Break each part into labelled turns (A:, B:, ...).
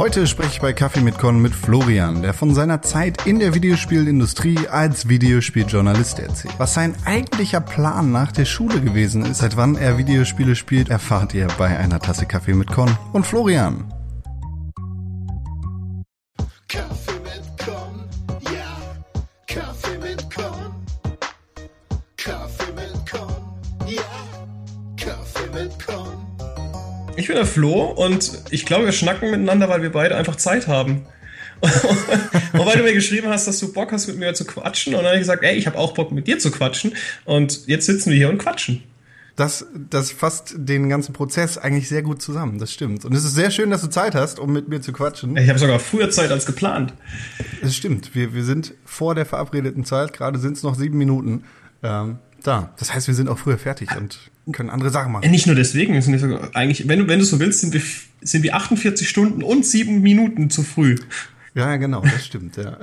A: Heute spreche ich bei Kaffee mit Con mit Florian, der von seiner Zeit in der Videospielindustrie als Videospieljournalist erzählt. Was sein eigentlicher Plan nach der Schule gewesen ist, seit wann er Videospiele spielt, erfahrt ihr bei einer Tasse Kaffee mit Con und Florian.
B: Flo und ich glaube, wir schnacken miteinander, weil wir beide einfach Zeit haben. und weil du mir geschrieben hast, dass du Bock hast, mit mir zu quatschen. Und dann habe ich gesagt, ey, ich habe auch Bock, mit dir zu quatschen. Und jetzt sitzen wir hier und quatschen.
A: Das, das fasst den ganzen Prozess eigentlich sehr gut zusammen, das stimmt. Und es ist sehr schön, dass du Zeit hast, um mit mir zu quatschen.
B: Ich habe sogar früher Zeit als geplant.
A: Es stimmt, wir, wir sind vor der verabredeten Zeit, gerade sind es noch sieben Minuten ähm, da. Das heißt, wir sind auch früher fertig und können andere Sachen machen.
B: Nicht nur deswegen, wir sind sogar eigentlich, wenn du, wenn du so willst, sind wir, sind wir 48 Stunden und sieben Minuten zu früh.
A: Ja, genau, das stimmt, ja.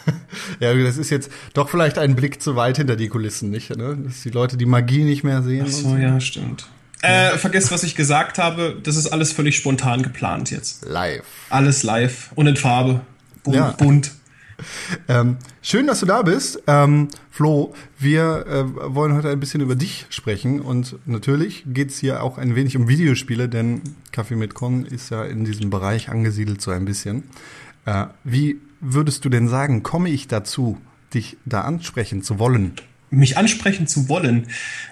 A: ja, das ist jetzt doch vielleicht ein Blick zu weit hinter die Kulissen, nicht? Ne? Dass die Leute die Magie nicht mehr sehen.
B: Ach so, ja, stimmt. Äh, vergesst, was ich gesagt habe. Das ist alles völlig spontan geplant jetzt.
A: Live.
B: Alles live und in Farbe. Bunt.
A: Ja.
B: bunt.
A: Ähm, schön, dass du da bist. Ähm, Flo, wir äh, wollen heute ein bisschen über dich sprechen und natürlich geht's hier auch ein wenig um Videospiele, denn Kaffee mit Con ist ja in diesem Bereich angesiedelt so ein bisschen. Äh, wie würdest du denn sagen, komme ich dazu, dich da ansprechen zu wollen?
B: Mich ansprechen zu wollen.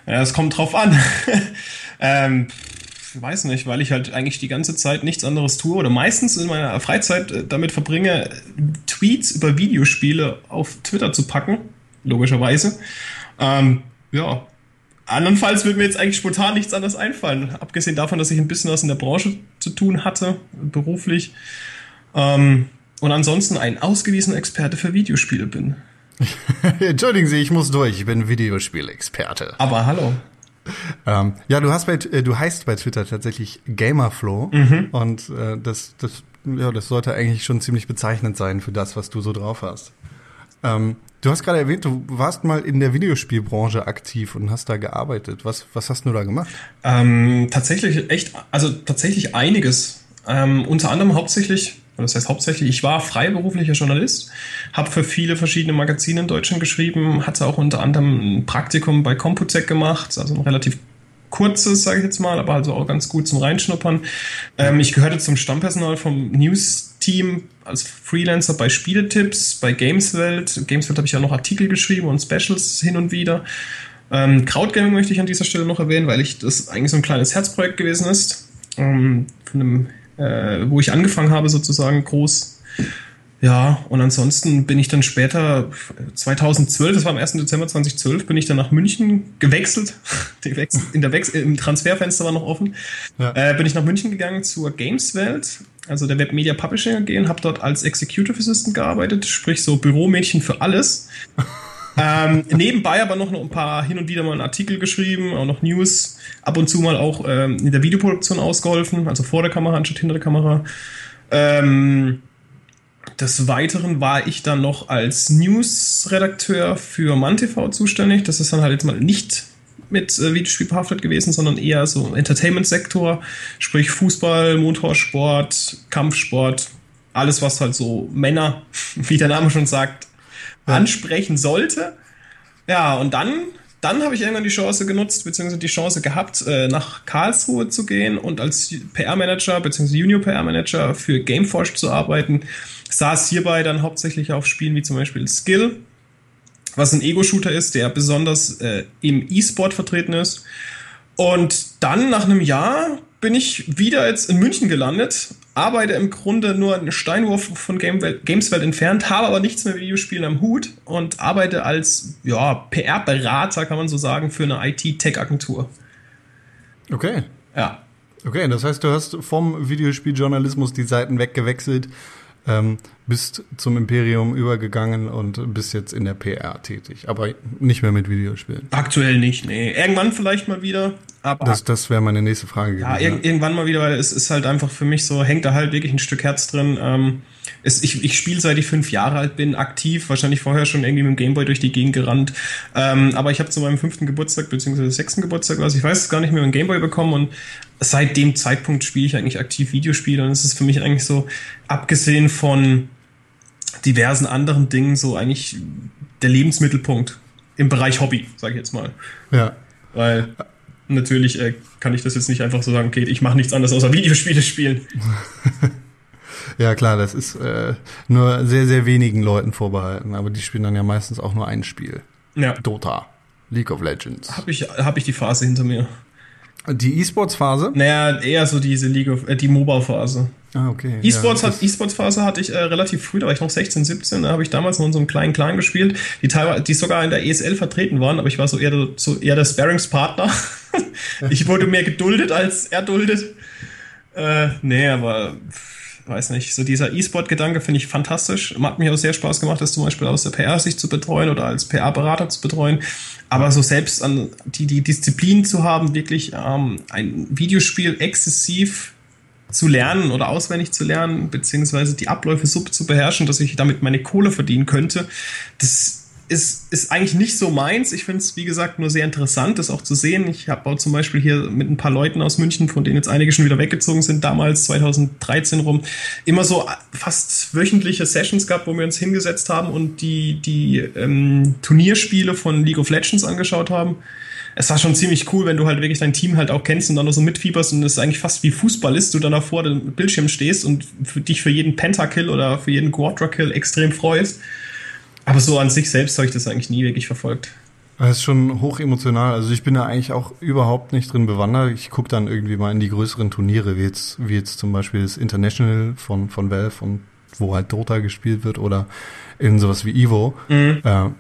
B: Ja, es kommt drauf an. ähm, weiß nicht, weil ich halt eigentlich die ganze Zeit nichts anderes tue oder meistens in meiner Freizeit äh, damit verbringe, Tweets über Videospiele auf Twitter zu packen, logischerweise. Ähm, ja. Andernfalls würde mir jetzt eigentlich spontan nichts anderes einfallen. Abgesehen davon, dass ich ein bisschen was in der Branche zu tun hatte, beruflich. Ähm, und ansonsten ein ausgewiesener Experte für Videospiele bin.
A: Entschuldigen Sie, ich muss durch. Ich bin Videospielexperte.
B: Aber hallo.
A: Ähm, ja, du hast bei, äh, du heißt bei Twitter tatsächlich Gamerflow und äh, das, das, ja, das sollte eigentlich schon ziemlich bezeichnend sein für das, was du so drauf hast. Ähm, du hast gerade erwähnt, du warst mal in der Videospielbranche aktiv und hast da gearbeitet. Was, was hast du da gemacht?
B: Ähm, tatsächlich echt, also tatsächlich einiges. Ähm, unter anderem hauptsächlich, das heißt hauptsächlich, ich war freiberuflicher Journalist, habe für viele verschiedene Magazine in Deutschland geschrieben, hatte auch unter anderem ein Praktikum bei Computec gemacht, also ein relativ kurzes, sage ich jetzt mal, aber also auch ganz gut zum Reinschnuppern. Ähm, ich gehörte zum Stammpersonal vom News-Team als Freelancer bei Spieletipps, bei Gameswelt. Gameswelt habe ich ja noch Artikel geschrieben und Specials hin und wieder. Ähm, Krautgaming möchte ich an dieser Stelle noch erwähnen, weil ich das eigentlich so ein kleines Herzprojekt gewesen ist, ähm, von einem, äh, wo ich angefangen habe sozusagen groß. Ja, und ansonsten bin ich dann später, 2012, das war am 1. Dezember 2012, bin ich dann nach München gewechselt. in der Wechsel, Im Transferfenster war noch offen.
A: Ja.
B: Äh, bin ich nach München gegangen zur Gameswelt, also der Webmedia Publishing AG, und habe dort als Executive Assistant gearbeitet, sprich so Büromädchen für alles. ähm, nebenbei aber noch ein paar hin und wieder mal einen Artikel geschrieben, auch noch News, ab und zu mal auch ähm, in der Videoproduktion ausgeholfen, also vor der Kamera anstatt hinter der Kamera. Ähm, des Weiteren war ich dann noch als News-Redakteur für MannTV zuständig. Das ist dann halt jetzt mal nicht mit äh, Videospiel behaftet gewesen, sondern eher so Entertainment-Sektor, sprich Fußball, Motorsport, Kampfsport, alles, was halt so Männer, wie der Name schon sagt, ansprechen sollte. Ja, und dann, dann habe ich irgendwann die Chance genutzt, beziehungsweise die Chance gehabt, äh, nach Karlsruhe zu gehen und als PR-Manager, beziehungsweise Junior-PR-Manager für Gameforge zu arbeiten. Saß hierbei dann hauptsächlich auf Spielen wie zum Beispiel Skill, was ein Ego-Shooter ist, der besonders äh, im E-Sport vertreten ist. Und dann nach einem Jahr bin ich wieder jetzt in München gelandet, arbeite im Grunde nur einen Steinwurf von Gamewelt, Gameswelt entfernt, habe aber nichts mehr mit Videospielen am Hut und arbeite als ja, PR-Berater, kann man so sagen, für eine IT-Tech-Agentur.
A: Okay.
B: Ja.
A: Okay, das heißt, du hast vom Videospieljournalismus die Seiten weggewechselt, ähm, bist zum Imperium übergegangen und bist jetzt in der PR tätig, aber nicht mehr mit Videospielen.
B: Aktuell nicht, nee. Irgendwann vielleicht mal wieder, Aber
A: Das, das wäre meine nächste Frage
B: ja,
A: gewesen.
B: ir irgendwann mal wieder, weil es ist halt einfach für mich so, hängt da halt wirklich ein Stück Herz drin. Ähm, es, ich ich spiele seit ich fünf Jahre alt bin, aktiv, wahrscheinlich vorher schon irgendwie mit dem Gameboy durch die Gegend gerannt. Ähm, aber ich habe zu meinem fünften Geburtstag, beziehungsweise sechsten Geburtstag, was ich weiß es gar nicht mehr, einen Gameboy bekommen und seit dem Zeitpunkt spiele ich eigentlich aktiv Videospiele und es ist für mich eigentlich so, abgesehen von diversen anderen Dingen, so eigentlich der Lebensmittelpunkt im Bereich Hobby, sage ich jetzt mal.
A: ja.
B: Weil natürlich äh, kann ich das jetzt nicht einfach so sagen, okay, ich mache nichts anderes außer Videospiele spielen.
A: ja, klar, das ist äh, nur sehr, sehr wenigen Leuten vorbehalten, aber die spielen dann ja meistens auch nur ein Spiel.
B: Ja.
A: Dota, League of Legends.
B: Habe ich, hab ich die Phase hinter mir.
A: Die E-Sports-Phase?
B: Naja, eher so diese League of, äh, die MOBA-Phase.
A: Ah, okay.
B: E-Sports
A: ja,
B: hat, E-Sports-Phase hatte ich äh, relativ früh, da war ich noch 16, 17, da habe ich damals noch in so einem kleinen Clan gespielt, die teilweise, die sogar in der ESL vertreten waren, aber ich war so eher, der- so eher der Sparringspartner. ich wurde mehr geduldet als erduldet. Äh, nee, aber weiß nicht, so dieser E-Sport-Gedanke finde ich fantastisch. Hat mir auch sehr Spaß gemacht, das zum Beispiel aus der PR-Sicht zu betreuen oder als PR-Berater zu betreuen. Aber so selbst an die, die Disziplin zu haben, wirklich ähm, ein Videospiel exzessiv zu lernen oder auswendig zu lernen, beziehungsweise die Abläufe so zu beherrschen, dass ich damit meine Kohle verdienen könnte, das ist, ist eigentlich nicht so meins. Ich finde es, wie gesagt, nur sehr interessant, das auch zu sehen. Ich habe auch zum Beispiel hier mit ein paar Leuten aus München, von denen jetzt einige schon wieder weggezogen sind, damals 2013 rum, immer so fast wöchentliche Sessions gehabt, wo wir uns hingesetzt haben und die, die ähm, Turnierspiele von League of Legends angeschaut haben es war schon ziemlich cool, wenn du halt wirklich dein Team halt auch kennst und dann noch so mitfieberst und es eigentlich fast wie Fußball ist, du dann da vor dem Bildschirm stehst und für dich für jeden Pentakill oder für jeden Quadra-Kill extrem freust. Aber so an sich selbst habe ich das eigentlich nie wirklich verfolgt.
A: Das ist schon hoch emotional. Also ich bin da eigentlich auch überhaupt nicht drin bewandert. Ich gucke dann irgendwie mal in die größeren Turniere, wie jetzt, wie jetzt zum Beispiel das International von, von Valve und wo halt Dota gespielt wird oder in sowas wie Evo, äh,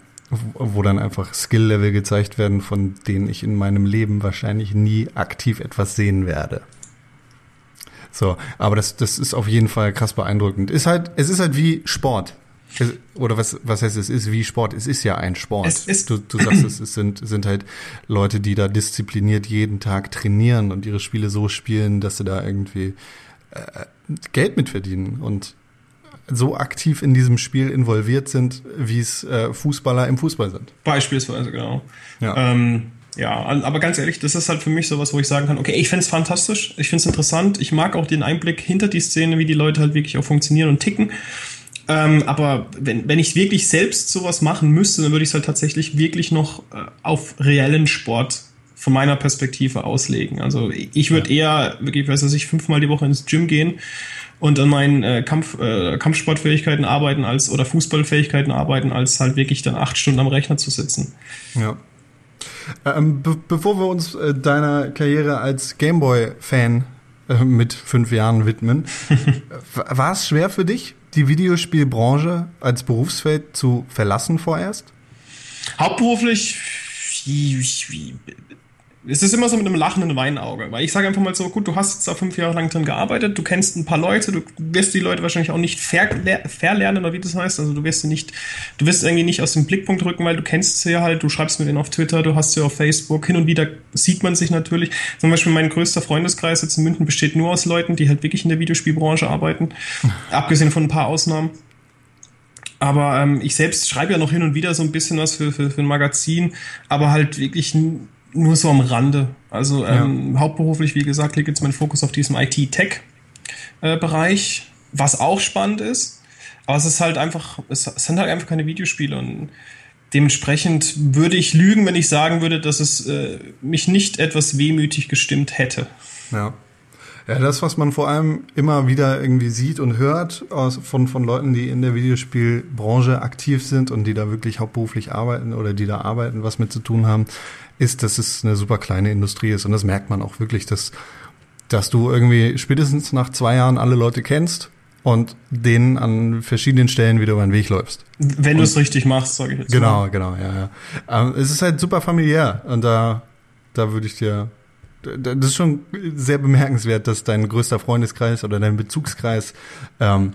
A: wo dann einfach Skill-Level gezeigt werden, von denen ich in meinem Leben wahrscheinlich nie aktiv etwas sehen werde. So, aber das, das ist auf jeden Fall krass beeindruckend. Ist halt, es ist halt wie Sport. Es- Oder was, was heißt es ist wie Sport? Es ist ja ein Sport.
B: Es ist-
A: du, du sagst, es sind, sind halt Leute, die da diszipliniert jeden Tag trainieren und ihre Spiele so spielen, dass sie da irgendwie äh, Geld mitverdienen und so aktiv in diesem Spiel involviert sind, wie es äh, Fußballer im Fußball sind.
B: Beispielsweise, genau.
A: Ja.
B: Ähm, ja, aber ganz ehrlich, das ist halt für mich sowas, wo ich sagen kann, okay, ich find's fantastisch, ich find's interessant, ich mag auch den Einblick hinter die Szene, wie die Leute halt wirklich auch funktionieren und ticken. Ähm, aber wenn, wenn ich wirklich selbst sowas machen müsste, dann würde ich es halt tatsächlich wirklich noch äh, auf reellen Sport von meiner Perspektive auslegen. Also ich würde eher wirklich, weiß ich, fünfmal die Woche ins Gym gehen und an meinen äh, Kampf, äh, Kampfsportfähigkeiten arbeiten als oder Fußballfähigkeiten arbeiten, als halt wirklich dann acht Stunden am Rechner zu sitzen.
A: Ja. Ähm, be bevor wir uns äh, deiner Karriere als Gameboy-Fan äh, mit fünf Jahren widmen, war es schwer für dich, die Videospielbranche als Berufsfeld zu verlassen vorerst?
B: Hauptberuflich, es ist immer so mit einem lachenden Weinauge, weil ich sage einfach mal so, gut, du hast jetzt da fünf Jahre lang drin gearbeitet, du kennst ein paar Leute, du wirst die Leute wahrscheinlich auch nicht verler- verlernen oder wie das heißt, also du wirst sie nicht, du wirst irgendwie nicht aus dem Blickpunkt rücken, weil du kennst sie ja halt, du schreibst mit denen auf Twitter, du hast sie auf Facebook, hin und wieder sieht man sich natürlich. Zum Beispiel mein größter Freundeskreis jetzt in München besteht nur aus Leuten, die halt wirklich in der Videospielbranche arbeiten, abgesehen von ein paar Ausnahmen. Aber ähm, ich selbst schreibe ja noch hin und wieder so ein bisschen was für, für, für ein Magazin, aber halt wirklich nur so am Rande. Also ähm, hauptberuflich, wie gesagt, liegt jetzt mein Fokus auf diesem IT-Tech-Bereich, was auch spannend ist. Aber es ist halt einfach, es, es sind halt einfach keine Videospiele und dementsprechend würde ich lügen, wenn ich sagen würde, dass es äh, mich nicht etwas wehmütig gestimmt hätte.
A: Ja. Ja, das, was man vor allem immer wieder irgendwie sieht und hört aus, von, von Leuten, die in der Videospielbranche aktiv sind und die da wirklich hauptberuflich arbeiten oder die da arbeiten, was mit zu tun haben, ist, dass es eine super kleine Industrie ist. Und das merkt man auch wirklich, dass, dass du irgendwie spätestens nach zwei Jahren alle Leute kennst und denen an verschiedenen Stellen wieder über den Weg läufst.
B: Wenn du es richtig machst, sage ich jetzt mal.
A: Genau, genau, ja, ja. Ähm, es ist halt super familiär und da, da würde ich dir, da- das ist schon sehr bemerkenswert, dass dein größter Freundeskreis oder dein Bezugskreis ähm,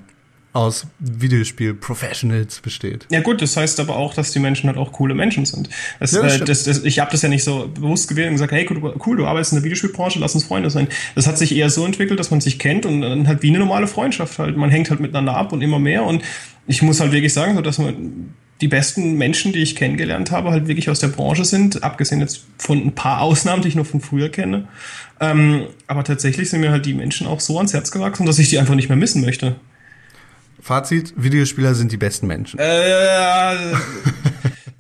A: aus Videospiel-Professionals besteht.
B: Ja gut, das heißt aber auch, dass die Menschen halt auch coole Menschen sind. Das,
A: Ja, das
B: äh, das, das, ich habe das ja nicht so bewusst gewählt und gesagt, hey cool, cool, du arbeitest in der Videospielbranche, lass uns Freunde sein. Das hat sich eher so entwickelt, dass man sich kennt und dann halt wie eine normale Freundschaft halt. Man hängt halt miteinander ab und immer mehr und ich muss halt wirklich sagen, so dass man die besten Menschen, die ich kennengelernt habe, halt wirklich aus der Branche sind, abgesehen jetzt von ein paar Ausnahmen, die ich noch von früher kenne. Ähm, aber tatsächlich sind mir halt die Menschen auch so ans Herz gewachsen, dass ich die einfach nicht mehr missen möchte.
A: Fazit, Videospieler sind die besten Menschen.
B: Äh,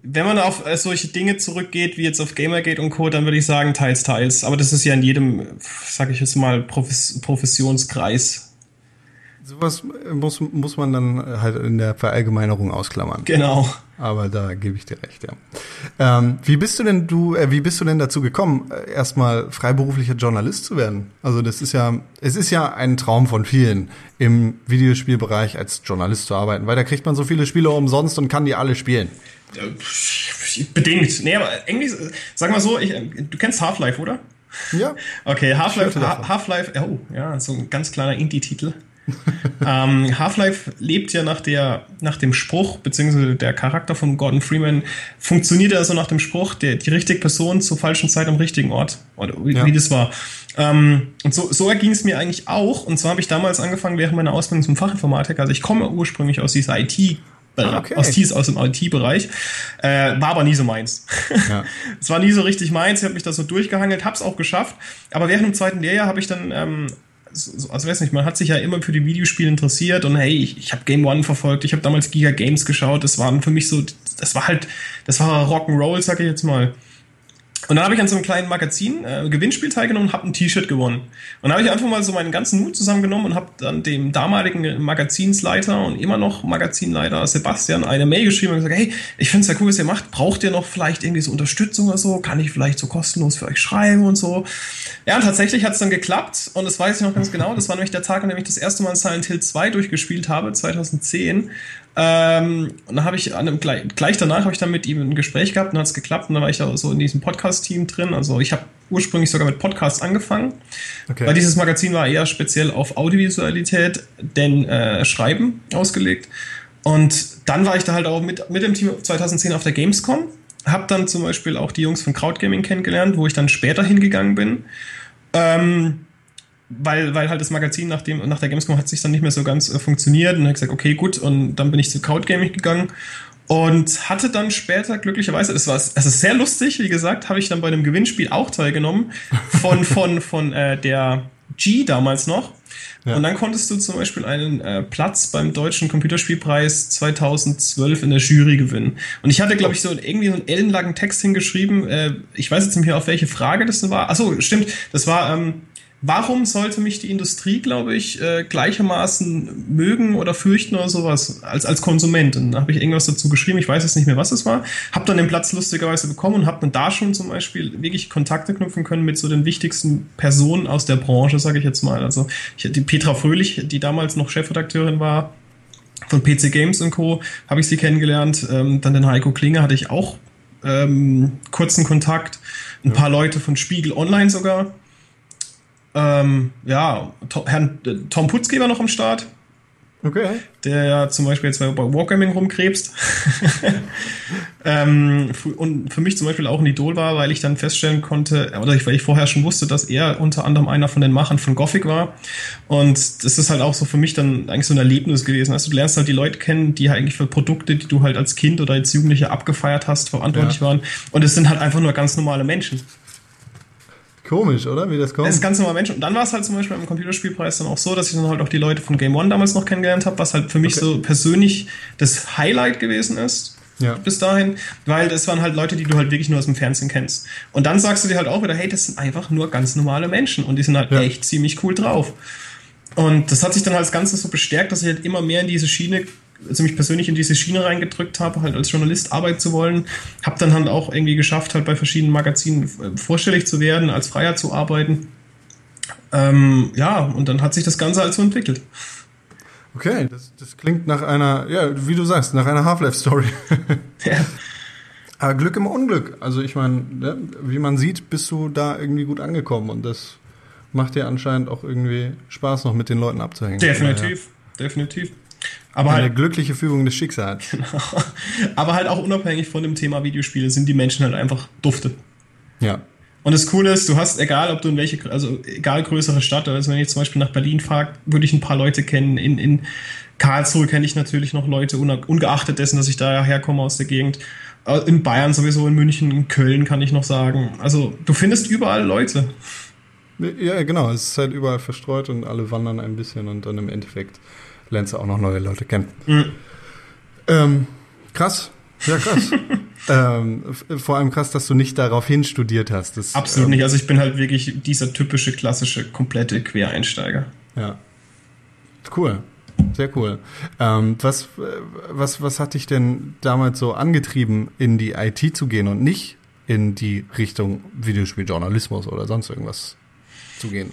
B: wenn man auf äh, solche Dinge zurückgeht, wie jetzt auf Gamergate und Co., dann würde ich sagen, teils, teils. Aber das ist ja in jedem, sag ich jetzt mal, Profes Professionskreis.
A: Sowas muss, muss man dann halt in der Verallgemeinerung ausklammern.
B: Genau.
A: Aber da gebe ich dir recht, ja. Ähm, wie bist du denn du, äh, wie bist du denn dazu gekommen, äh, erstmal freiberuflicher Journalist zu werden? Also das ist ja, es ist ja ein Traum von vielen, im Videospielbereich als Journalist zu arbeiten, weil da kriegt man so viele Spiele umsonst und kann die alle spielen.
B: Äh, Bedingt. Nee, aber irgendwie, sag mal so, ich, äh, du kennst Half-Life, oder?
A: Ja.
B: Okay, Half-Life, Half-Life, oh, ja, so ein ganz kleiner Indie-Titel. ähm, Half-Life lebt ja nach der, nach dem Spruch, beziehungsweise der Charakter von Gordon Freeman funktioniert ja so nach dem Spruch, der, die richtige Person zur falschen Zeit am richtigen Ort. Oder wie,
A: Ja.
B: wie das war. Ähm, und so, so erging es mir eigentlich auch. Und zwar habe ich damals angefangen während meiner Ausbildung zum Fachinformatiker. Also ich komme ursprünglich aus dieser IT-
A: Ah, okay.
B: aus, dies, aus dem IT-Bereich, äh, war aber nie so meins.
A: Ja.
B: Es war nie so richtig meins, ich habe mich da so durchgehangelt, hab's auch geschafft. Aber während dem zweiten Lehrjahr habe ich dann, ähm, so, so- also weiß nicht, man hat sich ja immer für die Videospiele interessiert und hey, ich, ich habe Game One verfolgt, ich habe damals Giga Games geschaut, das waren für mich so, das war halt, das war Rock'n'Roll, sag ich jetzt mal. Und dann habe ich an so einem kleinen Magazin äh, Gewinnspiel teilgenommen und habe ein T-Shirt gewonnen. Und dann habe ich einfach mal so meinen ganzen Mut zusammengenommen und habe dann dem damaligen Magazinsleiter und immer noch Magazinleiter Sebastian eine Mail geschrieben und gesagt, hey, ich finde es ja cool, was ihr macht. Braucht ihr noch vielleicht irgendwie so Unterstützung oder so? Kann ich vielleicht so kostenlos für euch schreiben und so? Ja, und tatsächlich hat es dann geklappt und das weiß ich noch ganz genau. Das war nämlich der Tag, an dem ich das erste Mal Silent Hill 2 durchgespielt habe, 2010. Ähm, und dann habe ich an einem, gleich, gleich danach habe ich dann mit ihm ein Gespräch gehabt und hat es geklappt und dann war ich da so in diesem Podcast-Team drin. Also ich habe ursprünglich sogar mit Podcasts angefangen,
A: Okay.
B: weil dieses Magazin war eher speziell auf Audiovisualität, denn äh, Schreiben ausgelegt. Und dann war ich da halt auch mit, mit dem Team 2010 auf der Gamescom. Hab dann zum Beispiel auch die Jungs von Crowdgaming kennengelernt, wo ich dann später hingegangen bin. Ähm, weil, weil halt das Magazin nach, dem, nach der Gamescom hat sich dann nicht mehr so ganz äh, funktioniert und habe gesagt, okay, gut, und dann bin ich zu Crowdgaming gegangen und hatte dann später glücklicherweise, das war es ist sehr lustig, wie gesagt, habe ich dann bei einem Gewinnspiel auch teilgenommen von, von, von äh, der G damals noch.
A: Ja.
B: Und dann konntest du zum Beispiel einen äh, Platz beim Deutschen Computerspielpreis 2012 in der Jury gewinnen. Und ich hatte, glaube ich, so irgendwie so einen ellenlangen Text hingeschrieben. Äh, ich weiß jetzt nicht mehr, auf welche Frage das war. Achso, stimmt. Das war, ähm, warum sollte mich die Industrie, glaube ich, äh, gleichermaßen mögen oder fürchten oder sowas als, als Konsument? Und da habe ich irgendwas dazu geschrieben. Ich weiß jetzt nicht mehr, was es war. Habe dann den Platz lustigerweise bekommen und habe dann da schon zum Beispiel wirklich Kontakte knüpfen können mit so den wichtigsten Personen aus der Branche, sage ich jetzt mal. Also ich, die Petra Fröhlich, die damals noch Chefredakteurin war, von PC Games und Co. habe ich sie kennengelernt. Ähm, dann den Heiko Klinger hatte ich auch ähm, kurzen Kontakt. Ein paar Leute von Spiegel Online sogar. Ähm, ja, to Herrn äh, Tom Putzke war noch am Start,
A: Okay.
B: der ja zum Beispiel jetzt bei Wargaming rumkrebst. ähm, und für mich zum Beispiel auch ein Idol war, weil ich dann feststellen konnte, oder ich, weil ich vorher schon wusste, dass er unter anderem einer von den Machern von Gothic war. Und das ist halt auch so für mich dann eigentlich so ein Erlebnis gewesen. Also du lernst halt die Leute kennen, die halt eigentlich für Produkte, die du halt als Kind oder als Jugendlicher abgefeiert hast, verantwortlich
A: Ja.
B: waren. Und es sind halt einfach nur ganz normale Menschen.
A: Komisch, oder? Wie das kommt?
B: Das ist ganz normal Menschen. Und dann war es halt zum Beispiel beim Computerspielpreis dann auch so, dass ich dann halt auch die Leute von Game One damals noch kennengelernt habe, was halt für mich
A: Okay.
B: so persönlich das Highlight gewesen ist.
A: Ja.
B: Bis dahin, weil das waren halt Leute, die du halt wirklich nur aus dem Fernsehen kennst. Und dann sagst du dir halt auch wieder, hey, das sind einfach nur ganz normale Menschen und die sind halt
A: Ja.
B: echt ziemlich cool drauf. Und das hat sich dann halt das Ganze so bestärkt, dass ich halt immer mehr in diese Schiene, also mich persönlich in diese Schiene reingedrückt habe, halt als Journalist arbeiten zu wollen. Hab dann halt auch irgendwie geschafft, halt bei verschiedenen Magazinen äh, vorstellig zu werden, als Freier zu arbeiten. Ähm, ja, und dann hat sich das Ganze halt so entwickelt.
A: Okay, das, das klingt nach einer, ja, wie du sagst, nach einer Half-Life-Story.
B: Ja.
A: Aber Glück im Unglück. Also ich meine, ne, wie man sieht, bist du da irgendwie gut angekommen und das macht dir anscheinend auch irgendwie Spaß, noch mit den Leuten abzuhängen.
B: Definitiv, definitiv. Aber
A: Eine
B: halt,
A: glückliche Fügung des Schicksals.
B: aber halt auch unabhängig von dem Thema Videospiele sind die Menschen halt einfach dufte.
A: Ja.
B: Und das Coole ist, du hast, egal ob du in welche, also egal größere Stadt, also wenn ich zum Beispiel nach Berlin fahre, würde ich ein paar Leute kennen. In, in Karlsruhe kenne ich natürlich noch Leute, ungeachtet dessen, dass ich da herkomme aus der Gegend. Äh, In Bayern sowieso, in München, in Köln kann ich noch sagen. Also du findest überall Leute.
A: Ja, genau. Es ist halt überall verstreut und alle wandern ein bisschen und dann im Endeffekt lernst du auch noch neue Leute kennen.
B: Mhm.
A: Ähm, krass. Ja, krass. ähm, vor allem krass, dass du nicht daraufhin studiert hast. Das,
B: Absolut
A: ähm,
B: nicht. Also ich bin halt wirklich dieser typische, klassische, komplette Quereinsteiger.
A: Ja. Cool. Sehr cool. Ähm, was, äh, was, was hat dich denn damals so angetrieben, in die IT zu gehen und nicht in die Richtung Videospieljournalismus oder sonst irgendwas zu gehen?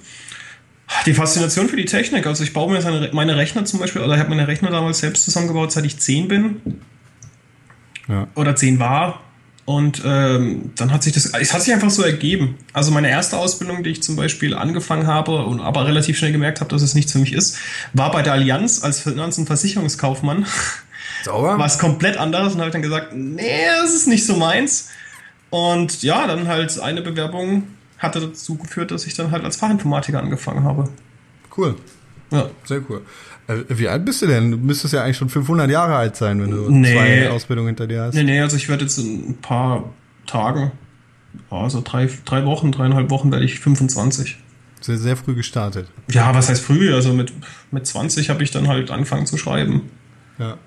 B: Die Faszination für die Technik. Also ich baue mir seine, meine Rechner zum Beispiel, oder ich habe meine Rechner damals selbst zusammengebaut, seit ich 10 bin.
A: Ja.
B: oder 10 war. Und ähm, dann hat sich das, es hat sich einfach so ergeben. Also meine erste Ausbildung, die ich zum Beispiel angefangen habe und aber relativ schnell gemerkt habe, dass es nichts für mich ist, war bei der Allianz als Finanz- und Versicherungskaufmann.
A: Sauber?
B: Was komplett anderes und habe dann gesagt, nee, das ist nicht so meins. Und ja, dann halt eine Bewerbung hatte dazu geführt, dass ich dann halt als Fachinformatiker angefangen habe.
A: Cool.
B: Ja.
A: Sehr cool. Äh, Wie alt bist du denn? Du müsstest ja eigentlich schon 500 Jahre alt sein, wenn du
B: Nee.
A: zwei Ausbildungen hinter dir hast.
B: Nee, nee, also ich werde jetzt in ein paar Tagen, also drei, drei Wochen, dreieinhalb Wochen werde ich 25.
A: Sehr, sehr früh gestartet.
B: Ja, was heißt früh? Also mit, mit 20 habe ich dann halt angefangen zu schreiben.
A: Ja.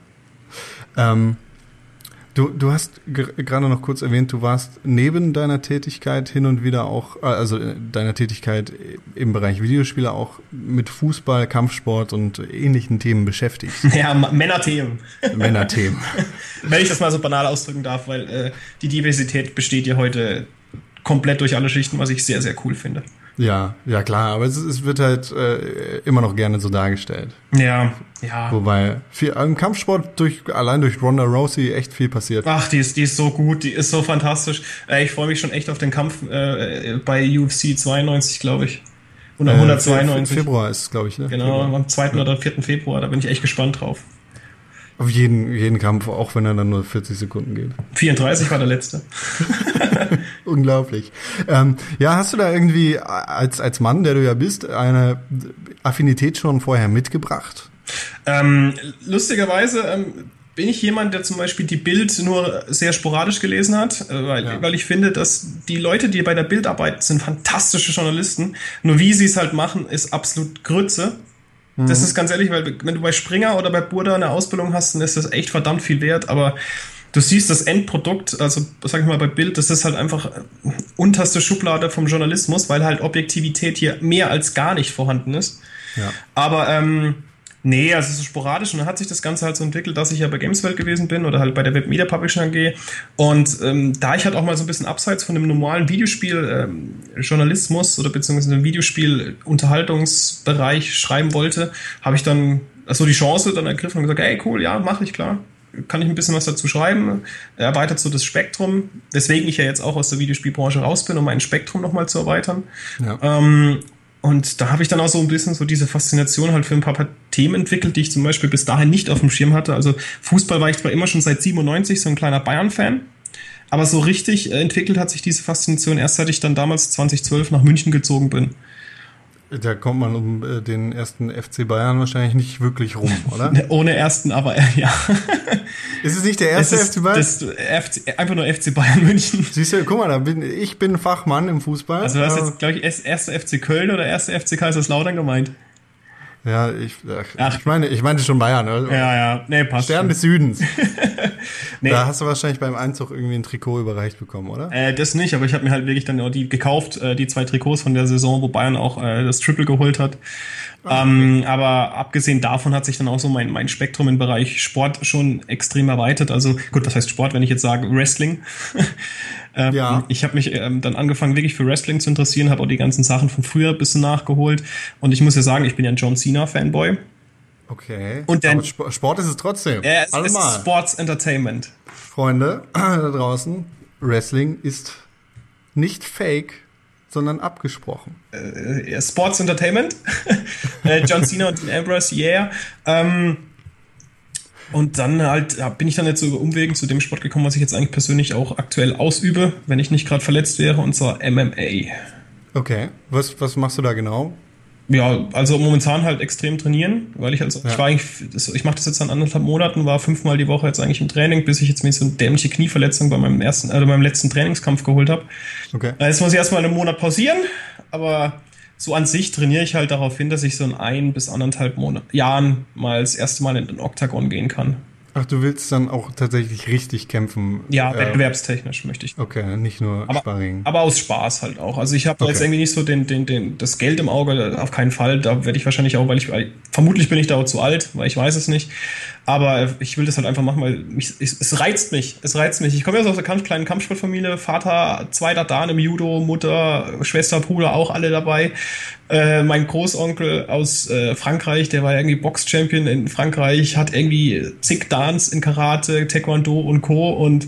A: Ähm, du, du hast ge- gerade noch kurz erwähnt, du warst neben deiner Tätigkeit hin und wieder auch, äh, also äh, deiner Tätigkeit im Bereich Videospiele auch mit Fußball, Kampfsport und ähnlichen Themen beschäftigt.
B: Ja, Männerthemen.
A: Männerthemen.
B: Wenn ich das mal so banal ausdrücken darf, weil äh, die Diversität besteht ja heute komplett durch alle Schichten, was ich sehr, sehr cool finde.
A: Ja, ja klar, aber es, es wird halt äh, immer noch gerne so dargestellt.
B: Ja, ja.
A: Wobei viel, im Kampfsport durch, allein durch Ronda Rousey echt viel passiert.
B: Ach, die ist, die ist so gut, die ist so fantastisch. Äh, ich freue mich schon echt auf den Kampf äh, bei UFC 92, glaube ich. Oder
A: Äh,
B: 192.
A: Fe- Februar ist es, glaube ich, ne?
B: Genau,
A: Februar.
B: am 2. oder 4. Februar, da bin ich echt gespannt drauf.
A: Auf jeden, jeden Kampf, auch wenn er dann nur 40 Sekunden geht.
B: 34 war der letzte.
A: Unglaublich. Ähm, ja, hast du da irgendwie als, als Mann, der du ja bist, eine Affinität schon vorher mitgebracht?
B: Ähm, lustigerweise ähm, bin ich jemand, der zum Beispiel die Bild nur sehr sporadisch gelesen hat, äh, weil,
A: Ja.
B: weil ich finde, dass die Leute, die bei der Bild arbeiten, sind fantastische Journalisten. Nur wie sie es halt machen, ist absolut Grütze. Das ist ganz ehrlich, weil wenn du bei Springer oder bei Burda eine Ausbildung hast, dann ist das echt verdammt viel wert, aber du siehst das Endprodukt, also sag ich mal bei Bild, das ist halt einfach äh, unterste Schublade vom Journalismus, weil halt Objektivität hier mehr als gar nicht vorhanden ist.
A: Ja.
B: Aber ähm, nee, also so sporadisch. Und dann hat sich das Ganze halt so entwickelt, dass ich ja bei Gameswelt gewesen bin oder halt bei der Web Media Publishing AG. Und ähm, da ich halt auch mal so ein bisschen abseits von dem normalen Videospiel ähm, Journalismus oder beziehungsweise dem Videospiel Unterhaltungsbereich schreiben wollte, habe ich dann also die Chance dann ergriffen und gesagt, ey cool, ja, mache ich klar. Kann ich ein bisschen was dazu schreiben, erweitert so das Spektrum, weswegen ich ja jetzt auch aus der Videospielbranche raus bin, um mein Spektrum nochmal zu erweitern.
A: Ja.
B: Ähm, und da habe ich dann auch so ein bisschen so diese Faszination halt für ein paar, paar Themen entwickelt, die ich zum Beispiel bis dahin nicht auf dem Schirm hatte. Also Fußball war ich zwar immer schon seit 97 so ein kleiner Bayern-Fan, aber so richtig äh, entwickelt hat sich diese Faszination erst seit ich dann damals 2012 nach München gezogen bin.
A: Da kommt man um äh, den ersten FC Bayern wahrscheinlich nicht wirklich rum, oder?
B: Ohne ersten, aber äh, ja.
A: ist es nicht der erste FC Bayern?
B: das FC, einfach nur FC Bayern München.
A: Siehst du, guck mal, da bin, ich bin Fachmann im Fußball.
B: Also du hast
A: Äh,
B: jetzt, glaube ich, erst- erste FC Köln oder erste FC Kaiserslautern gemeint.
A: Ja, ich, ach,
B: Ach.
A: ich meine, ich meinte schon Bayern. Oder?
B: Ja, ja. Nee, passt.
A: Stern
B: schon.
A: des Südens.
B: Nee.
A: Da hast du wahrscheinlich beim Einzug irgendwie ein Trikot überreicht bekommen, oder?
B: Äh, das nicht, aber ich habe mir halt wirklich dann auch die gekauft, äh, die zwei Trikots von der Saison, wo Bayern auch äh, das Triple geholt hat. ähm, aber abgesehen davon hat sich dann auch so mein, mein Spektrum im Bereich Sport schon extrem erweitert. Also gut, was heißt Sport, wenn ich jetzt sage Wrestling? Ähm,
A: Ja.
B: Ich habe mich ähm, dann angefangen, wirklich für Wrestling zu interessieren, habe auch die ganzen Sachen von früher ein bisschen nachgeholt. Und ich muss ja sagen, ich bin ja ein John Cena-Fanboy.
A: Okay.
B: Und dann-
A: Aber Sp- Sport ist es trotzdem.
B: Äh, es ist
A: Allemal.
B: Sports Entertainment.
A: Freunde da draußen, Wrestling ist nicht fake, sondern abgesprochen.
B: äh, Sports Entertainment. äh, John Cena und Dean Ambrose, yeah. Ähm, Und dann halt ja, bin ich dann jetzt so über Umwegen zu dem Sport gekommen, was ich jetzt eigentlich persönlich auch aktuell ausübe, wenn ich nicht gerade verletzt wäre, und zwar MMA.
A: Okay. Was, was machst du da genau?
B: Ja, also momentan halt extrem trainieren, weil ich also,
A: Ja.
B: ich war eigentlich, ich mache das jetzt seit anderthalb Monaten, war fünfmal die Woche jetzt eigentlich im Training, bis ich jetzt mir so eine dämliche Knieverletzung bei meinem ersten, also meinem letzten Trainingskampf geholt habe.
A: Okay.
B: Jetzt muss ich erstmal einen Monat pausieren, aber so an sich trainiere ich halt darauf hin, dass ich so in ein bis anderthalb Monat, Jahren mal das erste Mal in den Oktagon gehen kann.
A: Ach, du willst dann auch tatsächlich richtig kämpfen?
B: Ja,
A: Äh,
B: wettbewerbstechnisch möchte ich.
A: Okay, nicht nur
B: Aber,
A: Sparring.
B: aber aus Spaß halt auch. Also ich habe
A: Okay.
B: jetzt irgendwie nicht so den, den, den, das Geld im Auge, auf keinen Fall. Da werde ich wahrscheinlich auch, weil ich, vermutlich bin ich da auch zu alt, weil ich weiß es nicht. Aber ich will das halt einfach machen, weil mich, es, es reizt mich. Es reizt mich. Ich komme ja so aus einer Kampf, kleinen Kampfsportfamilie. Vater, zweiter Dan im Judo, Mutter, Schwester, Bruder auch alle dabei. Äh, mein Großonkel aus äh, Frankreich, der war irgendwie Box-Champion in Frankreich, hat irgendwie zig Dans in Karate, Taekwondo und Co. Und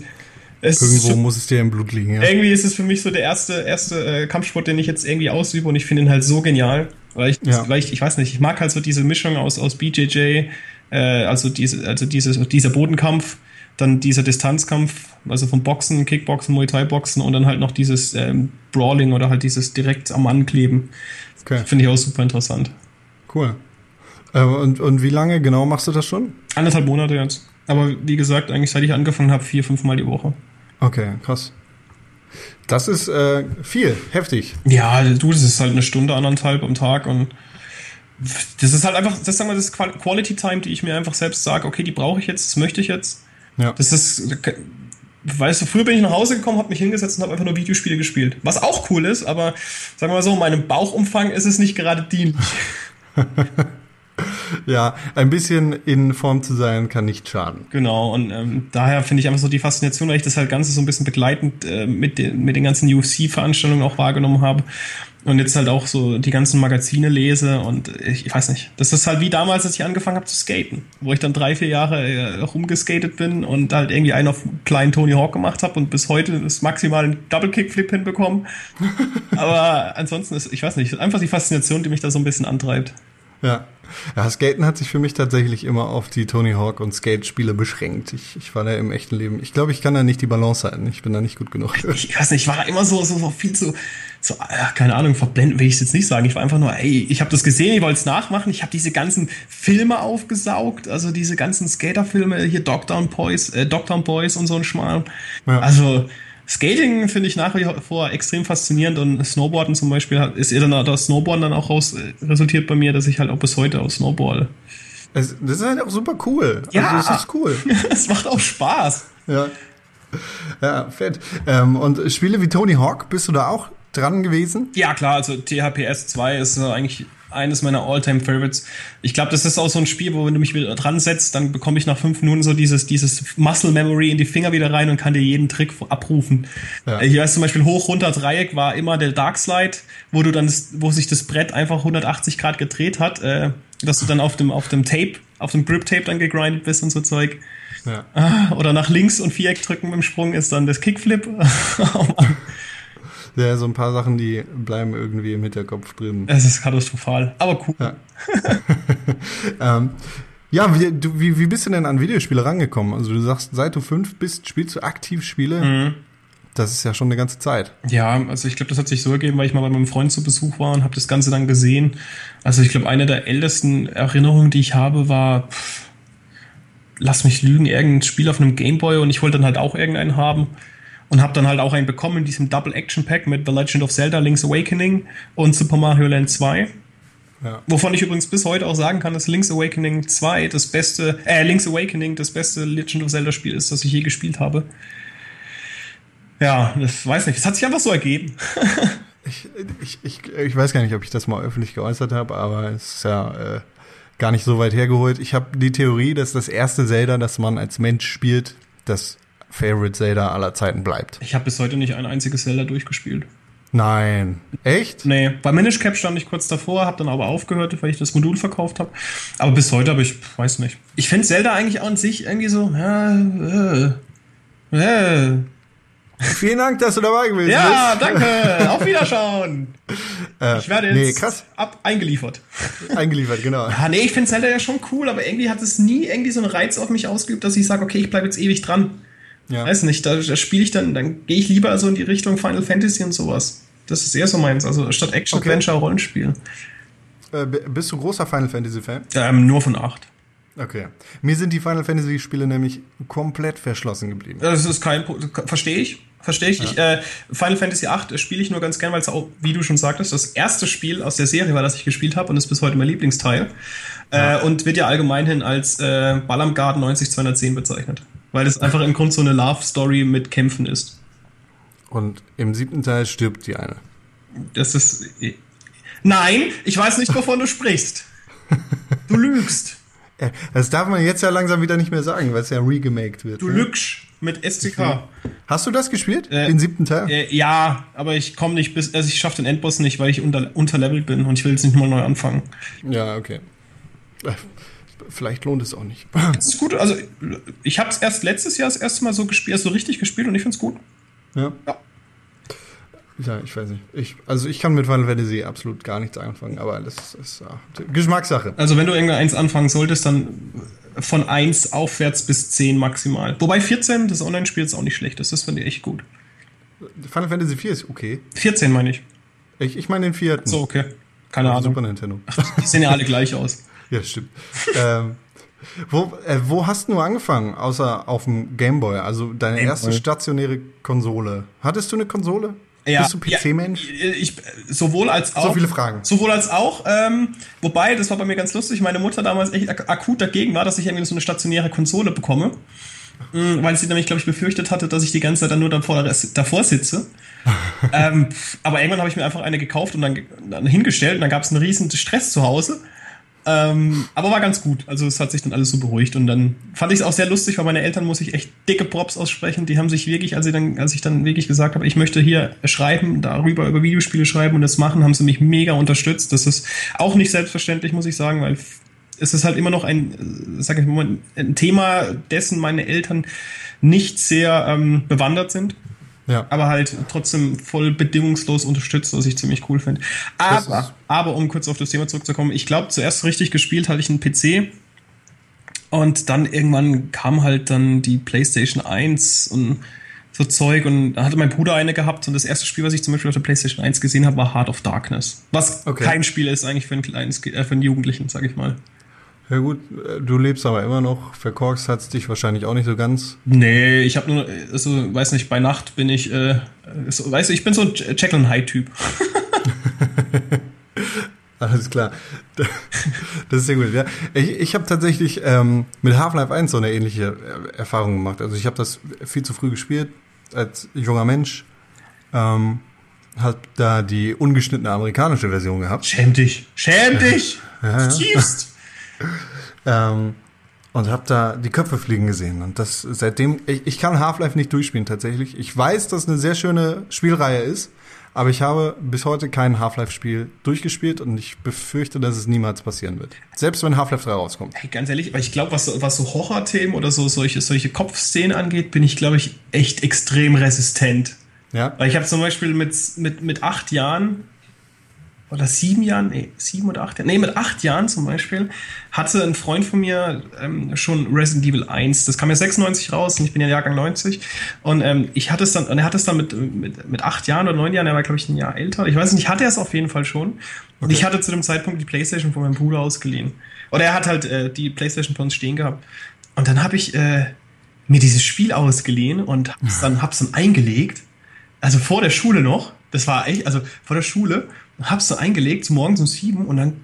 B: es
A: Irgendwo muss es dir im Blut liegen, ja.
B: irgendwie ist es für mich so der erste, erste äh, Kampfsport, den ich jetzt irgendwie ausübe und ich finde ihn halt so genial, weil ich,
A: Ja.
B: weil ich, ich weiß nicht, ich mag halt so diese Mischung aus, aus BJJ, äh, also diese, also dieses, dieser Bodenkampf, dann dieser Distanzkampf, also vom Boxen, Kickboxen, Muay Thai Boxen und dann halt noch dieses ähm, Brawling oder halt dieses direkt am Mann kleben.
A: Okay,
B: Finde ich auch super interessant.
A: cool. Äh, und, und wie lange genau machst du das schon?
B: Anderthalb Monate jetzt. Aber wie gesagt, eigentlich seit ich angefangen habe, vier, fünfmal die Woche.
A: Okay, krass. Das ist äh, viel, heftig.
B: Ja, du, das ist halt eine Stunde, anderthalb am Tag und das ist halt einfach, das sagen wir, das Quality Time, die ich mir einfach selbst sage, okay, die brauche ich jetzt, das möchte ich jetzt.
A: Ja.
B: Das ist, weißt du, früher bin ich nach Hause gekommen, habe mich hingesetzt und habe einfach nur Videospiele gespielt. Was auch cool ist, aber sagen wir mal so, meinem Bauchumfang ist es nicht gerade dienlich.
A: Ja, ein bisschen in Form zu sein kann nicht schaden.
B: Genau, und ähm, daher finde ich einfach so die Faszination, weil ich das halt Ganze so ein bisschen begleitend äh, mit, den, mit den ganzen UFC-Veranstaltungen auch wahrgenommen habe. Und jetzt halt auch so die ganzen Magazine lese und ich, ich weiß nicht. Das ist halt wie damals, als ich angefangen habe zu skaten, wo ich dann drei, vier Jahre äh, rumgeskatet bin und halt irgendwie einen auf kleinen Tony Hawk gemacht habe und bis heute das maximal einen Double Kickflip hinbekommen. Aber ansonsten ist, ich weiß nicht, einfach die Faszination, die mich da so ein bisschen antreibt.
A: Ja. ja, Skaten hat sich für mich tatsächlich immer auf die Tony Hawk und Skate-Spiele beschränkt. Ich, ich war da im echten Leben. Ich glaube, ich kann da nicht die Balance halten. Ich bin da nicht gut genug.
B: ich weiß nicht, ich war da immer so, so, so viel zu, so, ach, keine Ahnung, verblenden will ich es jetzt nicht sagen. Ich war einfach nur, ey, ich habe das gesehen, ich wollte es nachmachen. Ich habe diese ganzen Filme aufgesaugt, also diese ganzen Skaterfilme, hier Dogtown Boys, äh, Dogtown Boys und so ein Schmarrn.
A: Ja.
B: Also Skating finde ich nach wie vor extrem faszinierend und Snowboarden zum Beispiel ist eher dann das Snowboarden dann auch raus äh, resultiert bei mir, dass ich halt auch bis heute auch Snowboarde.
A: Es, das ist halt auch super cool.
B: Ja.
A: Also, das ist cool.
B: Es macht auch Spaß.
A: Ja. Ja, fett. Ähm, und Spiele wie Tony Hawk, bist du da auch dran gewesen?
B: Ja, klar, also THPS 2 ist äh, eigentlich eines meiner All-Time-Favorites. Ich glaube, das ist auch so ein Spiel, wo wenn du mich wieder dran setzt, dann bekomme ich nach fünf Minuten so dieses, dieses Muscle Memory in die Finger wieder rein und kann dir jeden Trick abrufen.
A: Ja.
B: Hier ist zum Beispiel hoch, runter, Dreieck war immer der Dark Slide, wo du dann, wo sich das Brett einfach 180 Grad gedreht hat, äh, dass du dann auf dem, auf dem Tape, auf dem Grip-Tape dann gegrindet bist und so Zeug.
A: Ja.
B: Ah, Oder nach links und Viereck drücken im Sprung ist dann das Kickflip. Oh Mann,
A: Ja, so ein paar Sachen, die bleiben irgendwie im Hinterkopf drin.
B: Es ist katastrophal, aber cool.
A: Ja. ähm, ja, wie, du, wie, wie bist du denn an Videospiele rangekommen? Also du sagst, seit du fünf bist, spielst du aktiv Spiele.
B: Mhm.
A: Das ist ja schon eine ganze Zeit.
B: Ja, also ich glaube, das hat sich so ergeben, weil ich mal bei meinem Freund zu Besuch war und habe das Ganze dann gesehen. Also ich glaube, eine der ältesten Erinnerungen, die ich habe, war, pff, lass mich lügen, irgendein Spiel auf einem Gameboy und ich wollte dann halt auch irgendeinen haben und habe dann halt auch einen bekommen in diesem Double Action Pack mit The Legend of Zelda Link's Awakening und Super Mario Land 2.
A: Ja.
B: Wovon ich übrigens bis heute auch sagen kann, dass Link's Awakening 2 das beste, äh, Link's Awakening das beste Legend of Zelda Spiel ist, das ich je gespielt habe. Ja, das weiß nicht. Es hat sich einfach so ergeben.
A: Ich, ich, ich, ich weiß gar nicht, ob ich das mal öffentlich geäußert habe, aber es ist ja äh, gar nicht so weit hergeholt. Ich habe die Theorie, dass das erste Zelda, das man als Mensch spielt, das Favorite Zelda aller Zeiten bleibt.
B: Ich habe bis heute nicht ein einziges Zelda durchgespielt.
A: Nein. Echt?
B: Nee, bei Minish Cap stand ich kurz davor, habe dann aber aufgehört, weil ich das Modul verkauft habe. Aber bis heute habe ich, weiß nicht. Ich finde Zelda eigentlich auch an sich irgendwie so, ja, äh, äh.
A: Vielen Dank, dass du dabei gewesen
B: Ja,
A: bist.
B: danke. Auf Wiederschauen.
A: Äh,
B: Ich werde jetzt
A: Nee, krass.
B: ab eingeliefert.
A: Eingeliefert, genau.
B: Ah, nee, ich finde Zelda ja schon cool, aber irgendwie hat es nie irgendwie so einen Reiz auf mich ausgeübt, dass ich sage, okay, ich bleibe jetzt ewig dran.
A: Ja.
B: Weiß nicht, da, da spiele ich dann, dann gehe ich lieber so in die Richtung Final Fantasy und sowas. Das ist eher so meins, also statt Action,
A: Okay.
B: Adventure, Rollenspiel.
A: Äh, bist du großer Final Fantasy Fan?
B: Ähm, nur von acht.
A: Okay. Mir sind die Final Fantasy Spiele nämlich komplett verschlossen geblieben.
B: Das ist kein, verstehe ich. Verstehe ich. ich äh, Final Fantasy VIII spiele ich nur ganz gern, weil es auch, wie du schon sagtest, das erste Spiel aus der Serie war, das ich gespielt habe und ist bis heute mein Lieblingsteil. Äh, und wird ja allgemeinhin als äh, Ball am Garten 90210 bezeichnet. Weil es einfach im Grunde so eine Love-Story mit Kämpfen ist.
A: Und im siebten Teil stirbt die eine.
B: Das ist. Nein, ich weiß nicht, wovon du sprichst. Du lügst.
A: Das darf man jetzt ja langsam wieder nicht mehr sagen, weil es ja regemaked wird.
B: Du
A: ne?
B: lügst mit STK.
A: Hast du das gespielt?
B: Äh,
A: den siebten Teil?
B: Äh, ja, aber ich komme nicht bis. Also ich schaffe den Endboss nicht, weil ich unter, unterlevelt bin und ich will jetzt nicht mal neu anfangen.
A: Ja, okay. Äh, Vielleicht lohnt es auch nicht.
B: Das ist gut. Also ich habe es erst letztes Jahr das erste Mal so gespielt, so richtig gespielt und ich finde es gut.
A: Ja.
B: Ja.
A: Ja, ich weiß nicht. Ich, also ich kann mit Final Fantasy absolut gar nichts anfangen, aber das ist ja, Geschmackssache.
B: Also wenn du irgendeins anfangen solltest, dann von 1 aufwärts bis 10 maximal. Wobei 14, das Online-Spiel ist auch nicht schlecht. Das ist, finde ich, echt gut.
A: Final Fantasy 4 ist okay.
B: 14 meine ich.
A: Ich, ich meine den vierten.
B: So, okay. Keine Ahnung.
A: Super Nintendo.
B: Die sehen ja alle gleich aus.
A: Ja, stimmt. ähm, wo, äh, wo hast du angefangen, außer auf dem Gameboy? Also deine
B: Game
A: erste
B: Boy.
A: stationäre Konsole. Hattest du eine Konsole?
B: Ja,
A: Bist du PC-Mensch?
B: Ja, ich, sowohl als auch.
A: viele Fragen.
B: Sowohl als auch. Ähm, wobei, das war bei mir ganz lustig, meine Mutter damals echt ak akut dagegen war, dass ich irgendwie so eine stationäre Konsole bekomme. Mm, Weil sie nämlich, glaube ich, befürchtet hatte, dass ich die ganze Zeit dann nur davor, davor sitze. ähm, aber irgendwann habe ich mir einfach eine gekauft und dann, dann hingestellt und dann gab es einen riesen Stress zu Hause. Ähm, aber war ganz gut. Also es hat sich dann alles so beruhigt und dann fand ich es auch sehr lustig, weil meine Eltern muss ich echt dicke Props aussprechen. Die haben sich wirklich, als, sie dann, als ich dann wirklich gesagt habe, ich möchte hier schreiben, darüber über Videospiele schreiben und das machen, haben sie mich mega unterstützt. Das ist auch nicht selbstverständlich, muss ich sagen, weil es ist halt immer noch ein, äh, sag ich mal, ein Thema, dessen meine Eltern nicht sehr ähm, bewandert sind
A: Ja.
B: aber halt trotzdem voll bedingungslos unterstützt, was ich ziemlich cool finde. Aber, aber um kurz auf das Thema zurückzukommen, ich glaube, zuerst richtig gespielt hatte ich einen PC und dann irgendwann kam halt dann die PlayStation 1 und so Zeug und da hatte mein Bruder eine gehabt und das erste Spiel, was ich zum Beispiel auf der PlayStation 1 gesehen habe, war Heart of Darkness. Was
A: Okay.
B: kein Spiel ist eigentlich für einen kleines, äh, für einen Jugendlichen, sag ich mal.
A: Ja gut, du lebst aber immer noch. Verkorkst hat's dich wahrscheinlich auch nicht so ganz.
B: Nee, ich habe nur, also weiß nicht, bei Nacht bin ich, äh, so, weißt du, ich bin so ein Jekyll and Hyde-Typ.
A: Alles klar. Das ist sehr gut. Ja. Ich, ich habe tatsächlich ähm, mit Half-Life 1 so eine ähnliche äh, Erfahrung gemacht. Also ich habe das viel zu früh gespielt als junger Mensch. Ähm, hab da die ungeschnittene amerikanische Version gehabt.
B: Schäm dich. Schäm dich.
A: Ja, ja.
B: Tiefst.
A: Ähm, und habe da die Köpfe fliegen gesehen. Und das seitdem, ich, ich kann Half-Life nicht durchspielen tatsächlich. Ich weiß, dass es eine sehr schöne Spielreihe ist, aber ich habe bis heute kein Half-Life-Spiel durchgespielt und ich befürchte, dass es niemals passieren wird. Selbst wenn Half-Life 3 rauskommt.
B: Hey, ganz ehrlich, aber ich glaube, was, so- was so Horrorthemen oder so solche, solche Kopfszenen angeht, bin ich, glaube ich, echt extrem resistent.
A: Ja?
B: Weil ich habe zum Beispiel mit, mit, mit acht Jahren oder sieben Jahren, nee, sieben oder acht Jahren, nee, mit acht Jahren zum Beispiel, hatte ein Freund von mir ähm, schon Resident Evil 1. Das kam ja 96 raus und ich bin ja Jahrgang 90. Und ähm, ich hatte es dann, und er hatte es dann mit, mit, mit acht Jahren oder neun Jahren, er war, glaube ich, ein Jahr älter. Ich weiß nicht, hatte er es auf jeden Fall schon. Und ich hatte zu dem Zeitpunkt die Playstation von meinem Bruder ausgeliehen. Oder er hat halt äh, die Playstation von uns stehen gehabt. Und dann habe ich äh, mir dieses Spiel ausgeliehen und hab's dann, hab's dann eingelegt also vor der Schule noch, das war echt, also vor der Schule, hab's so eingelegt, morgens um sieben und dann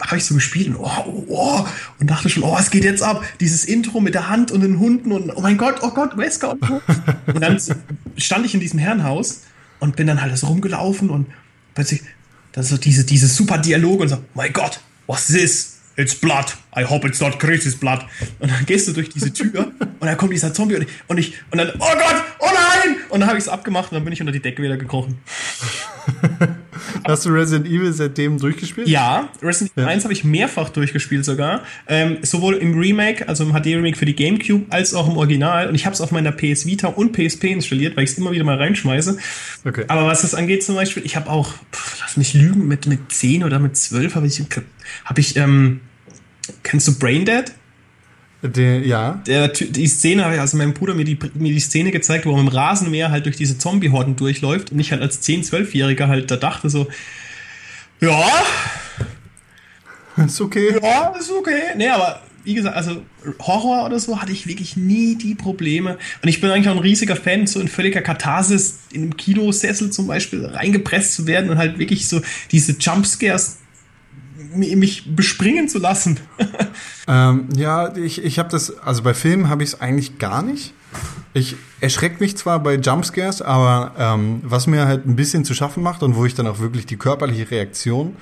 B: habe ich so gespielt und, oh, oh, oh, und dachte schon, oh, es geht jetzt ab. Dieses Intro mit der Hand und den Hunden und oh mein Gott, oh Gott, Wesker und so. Und dann stand ich in diesem Herrenhaus und bin dann halt so rumgelaufen und plötzlich dann so diese, diese super Dialoge und so, my God, what's this? It's blood. I hope it's not Chris's blood. Und dann gehst du durch diese Tür und dann kommt dieser Zombie und ich, und, ich, und dann, oh Gott, oh nein! Und dann habe ich es abgemacht und dann bin ich unter die Decke wieder gekrochen.
A: Hast du Resident Evil seitdem durchgespielt?
B: Ja, Resident Evil
A: Ja.
B: 1 habe ich mehrfach durchgespielt sogar. Ähm, sowohl im Remake, also im HD-Remake für die Gamecube, als auch im Original. Und ich habe es auf meiner PS Vita und PSP installiert, weil ich es immer wieder mal reinschmeiße.
A: Okay.
B: Aber was das angeht zum Beispiel, ich habe auch, pff, lass mich lügen, mit, mit 10 oder mit 12 habe ich, hab ich ähm, kennst du Braindead?
A: Den, ja.
B: Der, die Szene, habe ich- also mein Bruder mir die, mir die Szene gezeigt, wo er mit dem Rasenmäher halt durch diese Zombie-Horden durchläuft und ich halt als 10-, 12-Jähriger halt da dachte so, ja,
A: Ist okay.
B: ja, ist okay. Nee, aber wie gesagt, also Horror oder so hatte ich wirklich nie die Probleme. Und ich bin eigentlich auch ein riesiger Fan, so in völliger Katharsis in einem Kinosessel zum Beispiel reingepresst zu werden und halt wirklich so diese Jumpscares mich bespringen zu lassen.
A: Ähm, ja, ich, ich habe das, also bei Filmen habe ich es eigentlich gar nicht. Ich erschreckt mich zwar bei Jumpscares, aber ähm, was mir halt ein bisschen zu schaffen macht und wo ich dann auch wirklich die körperliche Reaktion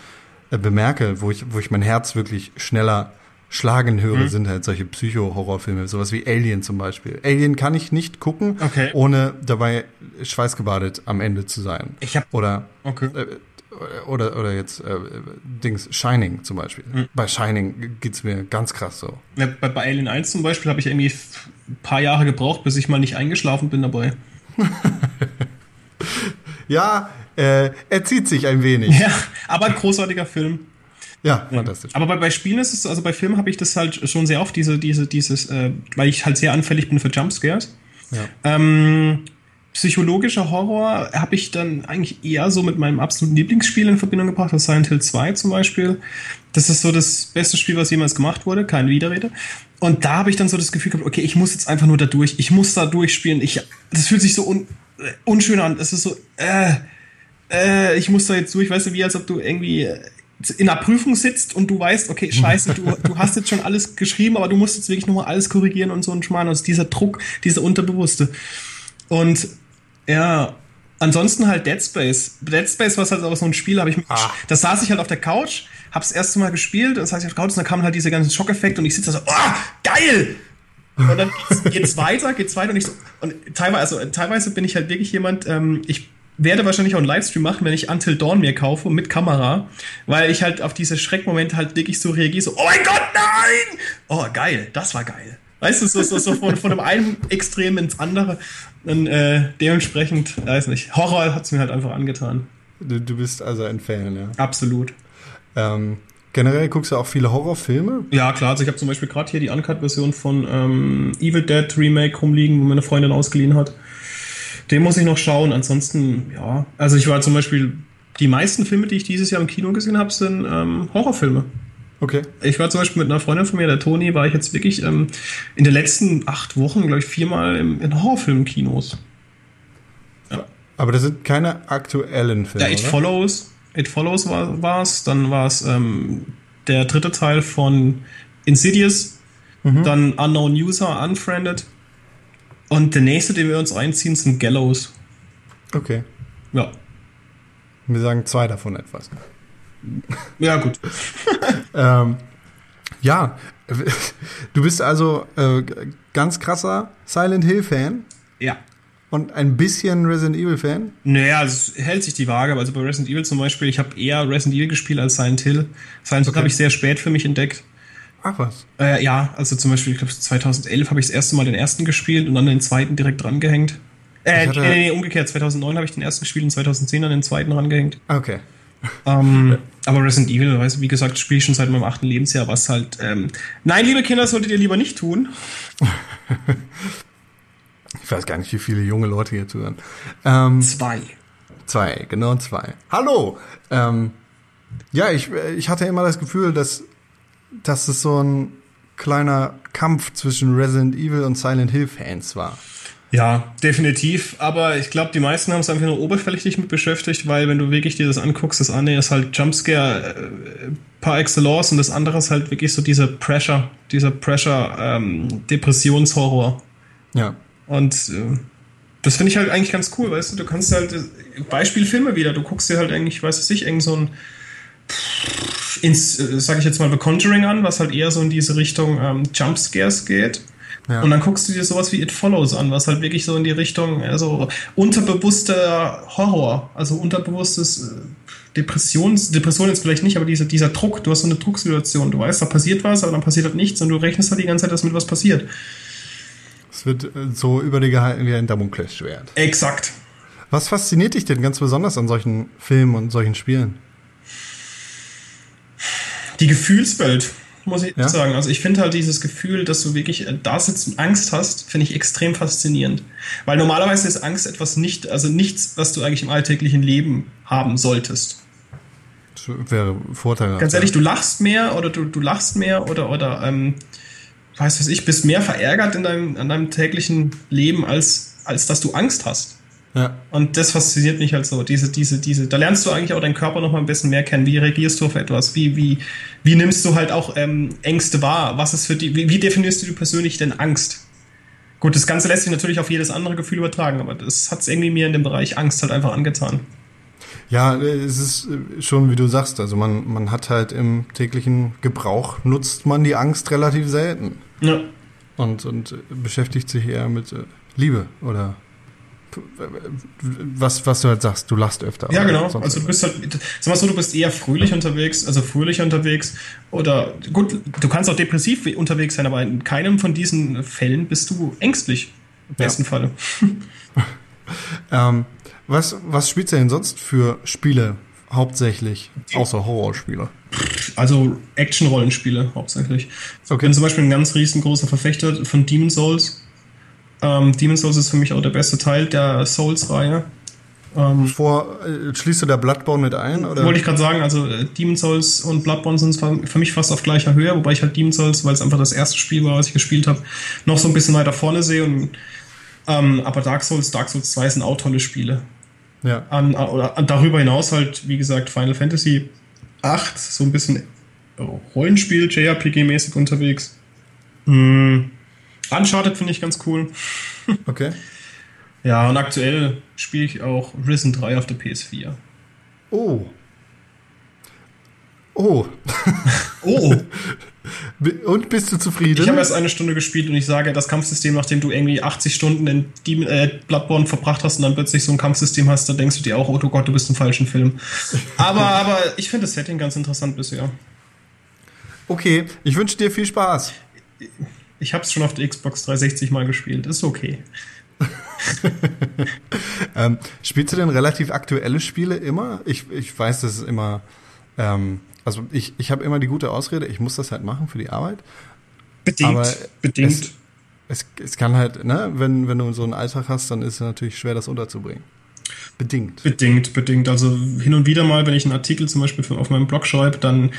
A: äh, bemerke, wo ich, wo ich mein Herz wirklich schneller schlagen höre, sind halt solche Psycho-Horrorfilme, sowas wie Alien zum Beispiel. Alien kann ich nicht gucken,
B: Okay.
A: ohne dabei schweißgebadet am Ende zu sein.
B: Ich hab-
A: Oder
B: Okay.
A: äh, oder, oder jetzt äh, Dings, Shining zum Beispiel. Bei Shining geht's mir ganz krass so.
B: Ja, bei, bei Alien 1 zum Beispiel habe ich irgendwie ein paar Jahre gebraucht, bis ich mal nicht eingeschlafen bin dabei.
A: Ja, äh, er zieht sich ein wenig.
B: Ja, aber ein großartiger Film.
A: Ja, fantastisch.
B: Aber bei, bei Spielen ist es, also bei Filmen habe ich das halt schon sehr oft, diese, diese, dieses, äh, weil ich halt sehr anfällig bin für Jumpscares.
A: Ja.
B: Ähm, psychologischer Horror habe ich dann eigentlich eher so mit meinem absoluten Lieblingsspiel in Verbindung gebracht, das Silent Hill 2 zum Beispiel. Das ist so das beste Spiel, was jemals gemacht wurde, keine Widerrede. Und da habe ich dann so das Gefühl gehabt, okay, ich muss jetzt einfach nur da durch, ich muss da durchspielen. Ich, das fühlt sich so un, äh, unschön an. Es ist so, äh, äh, ich muss da jetzt durch, weißt du, wie als ob du irgendwie äh, in einer Prüfung sitzt und du weißt, okay, scheiße, du, du hast jetzt schon alles geschrieben, aber du musst jetzt wirklich nochmal alles korrigieren und so ein Schmarrn. Also dieser Druck, dieser Unterbewusste. Und ja, ansonsten halt Dead Space. Dead Space war halt auch so ein Spiel, habe ich
A: Ah.
B: da saß ich halt auf der Couch, hab's das erste Mal gespielt, saß ich auf der Couch und dann kamen halt diese ganzen Schockeffekte und ich sitze da so, oh, geil! Und dann geht's, geht's weiter, geht's weiter und ich so, und teilweise, also teilweise bin ich halt wirklich jemand, ähm, ich werde wahrscheinlich auch einen Livestream machen, wenn ich Until Dawn mir kaufe mit Kamera, weil ich halt auf diese Schreckmomente halt wirklich so reagiere, so, oh mein Gott, nein! Oh, geil, das war geil. Weißt du, so, so, so von, von dem einen Extrem ins andere. Und äh, dementsprechend, weiß nicht, Horror hat's mir halt einfach angetan.
A: Du, du bist also ein Fan, ja.
B: Absolut.
A: Ähm, generell guckst du auch viele Horrorfilme?
B: Ja, klar, also ich habe zum Beispiel gerade hier die Uncut-Version von ähm, Evil Dead Remake rumliegen, wo meine Freundin ausgeliehen hat. Den muss ich noch schauen. Ansonsten, ja, also ich war zum Beispiel, die meisten Filme, die ich dieses Jahr im Kino gesehen habe, sind ähm, Horrorfilme.
A: Okay.
B: Ich war zum Beispiel mit einer Freundin von mir, der Toni, war ich jetzt wirklich ähm, in den letzten acht Wochen, glaube ich, viermal im, in Horrorfilmkinos.
A: Aber das sind keine aktuellen Filme,
B: Ja, It
A: oder?
B: Follows. It Follows war es. Dann war es ähm, der dritte Teil von Insidious. Dann Unknown User, Unfriended. Und der nächste, den wir uns einziehen, sind Gallows.
A: Okay.
B: Ja.
A: Wir sagen zwei davon etwas.
B: Ja, gut.
A: Ähm, ja, du bist also äh, ganz krasser Silent Hill Fan
B: Ja.
A: und ein bisschen Resident Evil Fan.
B: Naja, es hält sich die Waage. Also bei Resident Evil zum Beispiel, ich habe eher Resident Evil gespielt als Silent Hill. Silent Hill
A: Okay.
B: habe ich sehr spät für mich entdeckt.
A: Ach was.
B: Äh, ja, also zum Beispiel, ich glaube 2011 habe ich das erste Mal den ersten gespielt und dann den zweiten direkt drangehängt. Äh, nee, nee, umgekehrt. 2009 habe ich den ersten gespielt und 2010 dann den zweiten rangehängt.
A: Okay.
B: Ähm, aber Resident Evil, weißt du, wie gesagt, spiele ich schon seit meinem achten Lebensjahr, was halt. Ähm, nein, liebe Kinder, das solltet ihr lieber nicht tun.
A: Ich weiß gar nicht, wie viele junge Leute hier zuhören. Ähm,
B: Zwei.
A: zwei, genau zwei. Hallo. Ähm, ja, ich, ich hatte immer das Gefühl, dass, dass es so ein kleiner Kampf zwischen Resident Evil und Silent Hill Fans war.
B: Ja, definitiv. Aber ich glaube, die meisten haben es einfach nur oberflächlich mit beschäftigt, weil wenn du wirklich dir das anguckst, das eine ist halt Jumpscare äh, par excellence und das andere ist halt wirklich so dieser Pressure, dieser Pressure ähm, Depressionshorror.
A: Ja.
B: Und äh, das finde ich halt eigentlich ganz cool, weißt du, du kannst halt Beispielfilme wieder, du guckst dir halt eigentlich, weiß ich nicht, irgend so ein ins, äh, sag ich jetzt mal, The Conjuring an, was halt eher so in diese Richtung ähm, Jumpscares geht.
A: Ja.
B: Und dann guckst du dir sowas wie It Follows an, was halt wirklich so in die Richtung, also unterbewusster Horror, also unterbewusstes äh, Depressions, Depression jetzt vielleicht nicht, aber dieser, dieser Druck, du hast so eine Drucksituation, du weißt, da passiert was, aber dann passiert halt nichts und du rechnest halt die ganze Zeit, dass mit was passiert.
A: Es wird äh, so über dir gehalten wie ein Damoklesschwert.
B: Exakt.
A: Was fasziniert dich denn ganz besonders an solchen Filmen und solchen Spielen?
B: Die Gefühlswelt, muss ich
A: Ja?
B: sagen. Also ich finde halt dieses Gefühl, dass du wirklich äh, da sitzt und Angst hast, finde ich extrem faszinierend. Weil normalerweise ist Angst etwas nicht, also nichts, was du eigentlich im alltäglichen Leben haben solltest.
A: Das wäre vorteilhaft.
B: Ganz ehrlich, du lachst mehr oder du, du lachst mehr oder, oder ähm, weiß was ich, bist mehr verärgert in deinem, an deinem täglichen Leben, als, als dass du Angst hast.
A: Ja.
B: Und das fasziniert mich halt so. Diese, diese, diese, da lernst du eigentlich auch deinen Körper noch mal ein bisschen mehr kennen. Wie reagierst du auf etwas? Wie, wie, wie nimmst du halt auch ähm, Ängste wahr? Was ist für die, wie, wie definierst du persönlich denn Angst? Gut, das Ganze lässt sich natürlich auf jedes andere Gefühl übertragen, aber das hat es irgendwie mir in dem Bereich Angst halt einfach angetan.
A: Ja, es ist äh, schon, wie du sagst, also man, man hat halt im täglichen Gebrauch, nutzt man die Angst relativ selten
B: Ja.
A: und, und äh, beschäftigt sich eher mit äh, Liebe oder was, was du halt sagst, du lachst öfter.
B: Ja, genau. Also du bist halt, sag mal so, du bist eher fröhlich unterwegs, also fröhlicher unterwegs oder gut, du kannst auch depressiv unterwegs sein, aber in keinem von diesen Fällen bist du ängstlich. Im
A: Ja.
B: besten Falle.
A: ähm, was, was spielst du denn sonst für Spiele hauptsächlich, außer Horrorspiele?
B: Also Action-Rollenspiele hauptsächlich. Ich
A: Okay.
B: bin zum Beispiel ein ganz riesengroßer Verfechter von Demon Souls. Ähm, Demon Souls ist für mich auch der beste Teil der Souls-Reihe. Ähm,
A: Vor, äh, schließt du da Bloodborne mit ein? Oder?
B: wollte ich gerade sagen, also äh, Demon Souls und Bloodborne sind für mich fast auf gleicher Höhe, wobei ich halt Demon Souls, weil es einfach das erste Spiel war, was ich gespielt habe, noch so ein bisschen weiter vorne sehe. Und, ähm, aber Dark Souls, Dark Souls 2 sind auch tolle Spiele.
A: ja.
B: An, oder an, darüber hinaus halt, wie gesagt, Final Fantasy 8, so ein bisschen Rollenspiel, JRPG-mäßig unterwegs. Hm. Uncharted finde ich ganz cool.
A: Okay.
B: Ja, und aktuell spiele ich auch Risen 3 auf der PS4.
A: Oh. Oh.
B: Oh!
A: Und bist du zufrieden?
B: Ich habe erst eine Stunde gespielt und ich sage, das Kampfsystem, nachdem du irgendwie 80 Stunden in Demon, äh, Bloodborne verbracht hast und dann plötzlich so ein Kampfsystem hast, da denkst du dir auch, oh Gott, du bist im falschen Film. Aber, aber ich finde das Setting ganz interessant bisher.
A: okay, ich wünsche dir viel Spaß.
B: Ich habe es schon auf der Xbox 360 mal gespielt, ist okay.
A: Ähm, spielst du denn relativ aktuelle Spiele immer? Ich, ich weiß, das ist immer, ähm, also ich, ich habe immer die gute Ausrede, ich muss das halt machen für die Arbeit.
B: Bedingt.
A: Aber
B: bedingt.
A: Es, es, es kann halt, ne, wenn, wenn du so einen Alltag hast, dann ist es natürlich schwer, das unterzubringen. Bedingt.
B: Bedingt, bedingt. Also hin und wieder mal, wenn ich einen Artikel zum Beispiel für, auf meinem Blog schreibe, dann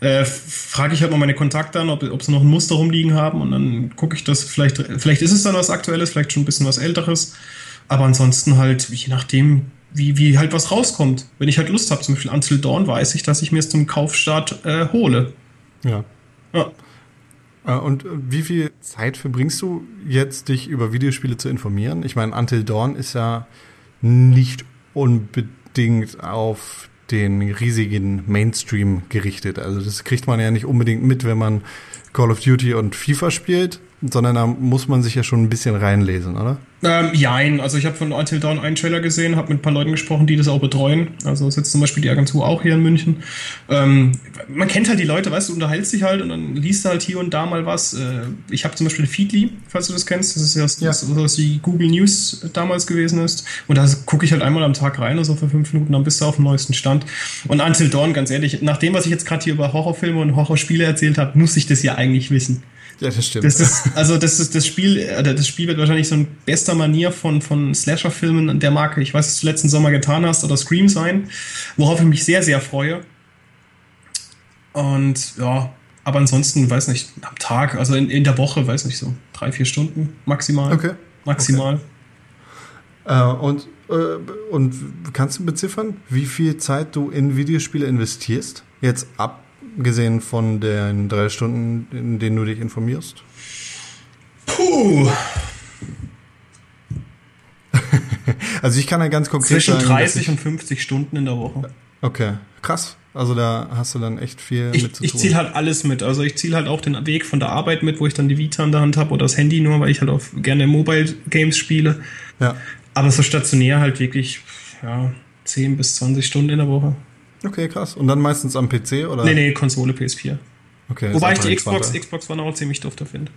B: äh, frage ich halt mal meine Kontakte an, ob, ob sie noch ein Muster rumliegen haben und dann gucke ich das, vielleicht, vielleicht ist es dann was Aktuelles, vielleicht schon ein bisschen was Älteres. Aber ansonsten halt, je nachdem, wie, wie halt was rauskommt. Wenn ich halt Lust habe, zum Beispiel Until Dawn, weiß ich, dass ich mir es zum Kaufstart äh, hole.
A: Ja.
B: Ja.
A: Äh, Und wie viel Zeit verbringst du jetzt, dich über Videospiele zu informieren? Ich meine, Until Dawn ist ja nicht unbedingt auf den riesigen Mainstream gerichtet. Also das kriegt man ja nicht unbedingt mit, wenn man Call of Duty und FIFA spielt, sondern da muss man sich ja schon ein bisschen reinlesen, oder?
B: Ähm, jein, also ich habe von Until Dawn einen Trailer gesehen, habe mit ein paar Leuten gesprochen, die das auch betreuen. Also sitzt zum Beispiel die Agentur auch hier in München. Ähm, man kennt halt die Leute, weißt du, unterhältst dich halt und dann liest du halt hier und da mal was. Äh, ich habe zum Beispiel Feedly, falls du das kennst, das ist ja,
A: Ja.
B: Das, was die Google News damals gewesen ist. Und da gucke ich halt einmal am Tag rein, also für fünf Minuten, dann bist du auf dem neuesten Stand. Und Until Dawn, ganz ehrlich, nach dem, was ich jetzt gerade hier über Horrorfilme und Horrorspiele erzählt habe, muss ich das ja eigentlich wissen.
A: Ja, das stimmt.
B: Das ist, also das ist das Spiel, oder das Spiel wird wahrscheinlich so ein bester Manier von, von Slasher-Filmen der Marke. Ich weiß, was du letzten Sommer getan hast, oder Scream sein, worauf ich mich sehr, sehr freue. Und ja, aber ansonsten, weiß nicht, am Tag, also in, in der Woche, weiß nicht, so drei, vier Stunden maximal.
A: Okay.
B: Maximal.
A: Äh, und, äh, und kannst du beziffern, wie viel Zeit du in Videospiele investierst? Jetzt abgesehen von den drei Stunden, in denen du dich informierst?
B: Puh,
A: Also ich kann ja ganz konkret
B: zwischen
A: sagen,
B: 30
A: dass
B: und 50 Stunden in der Woche.
A: Okay, krass. Also da hast du dann echt viel
B: Ich,
A: mit zu
B: ich
A: tun.
B: ziehe halt alles mit. Also ich ziehe halt auch den Weg von der Arbeit mit, wo ich dann die Vita in der Hand habe oder das Handy nur, weil ich halt auch gerne Mobile Games spiele.
A: ja.
B: Aber so stationär halt wirklich, ja, 10 bis 20 Stunden in der Woche.
A: Okay, krass. Und dann meistens am PC oder?
B: Nee, nee, Konsole PS4.
A: Okay,
B: Wobei ich die Xbox. Xbox One auch ziemlich dufter finde.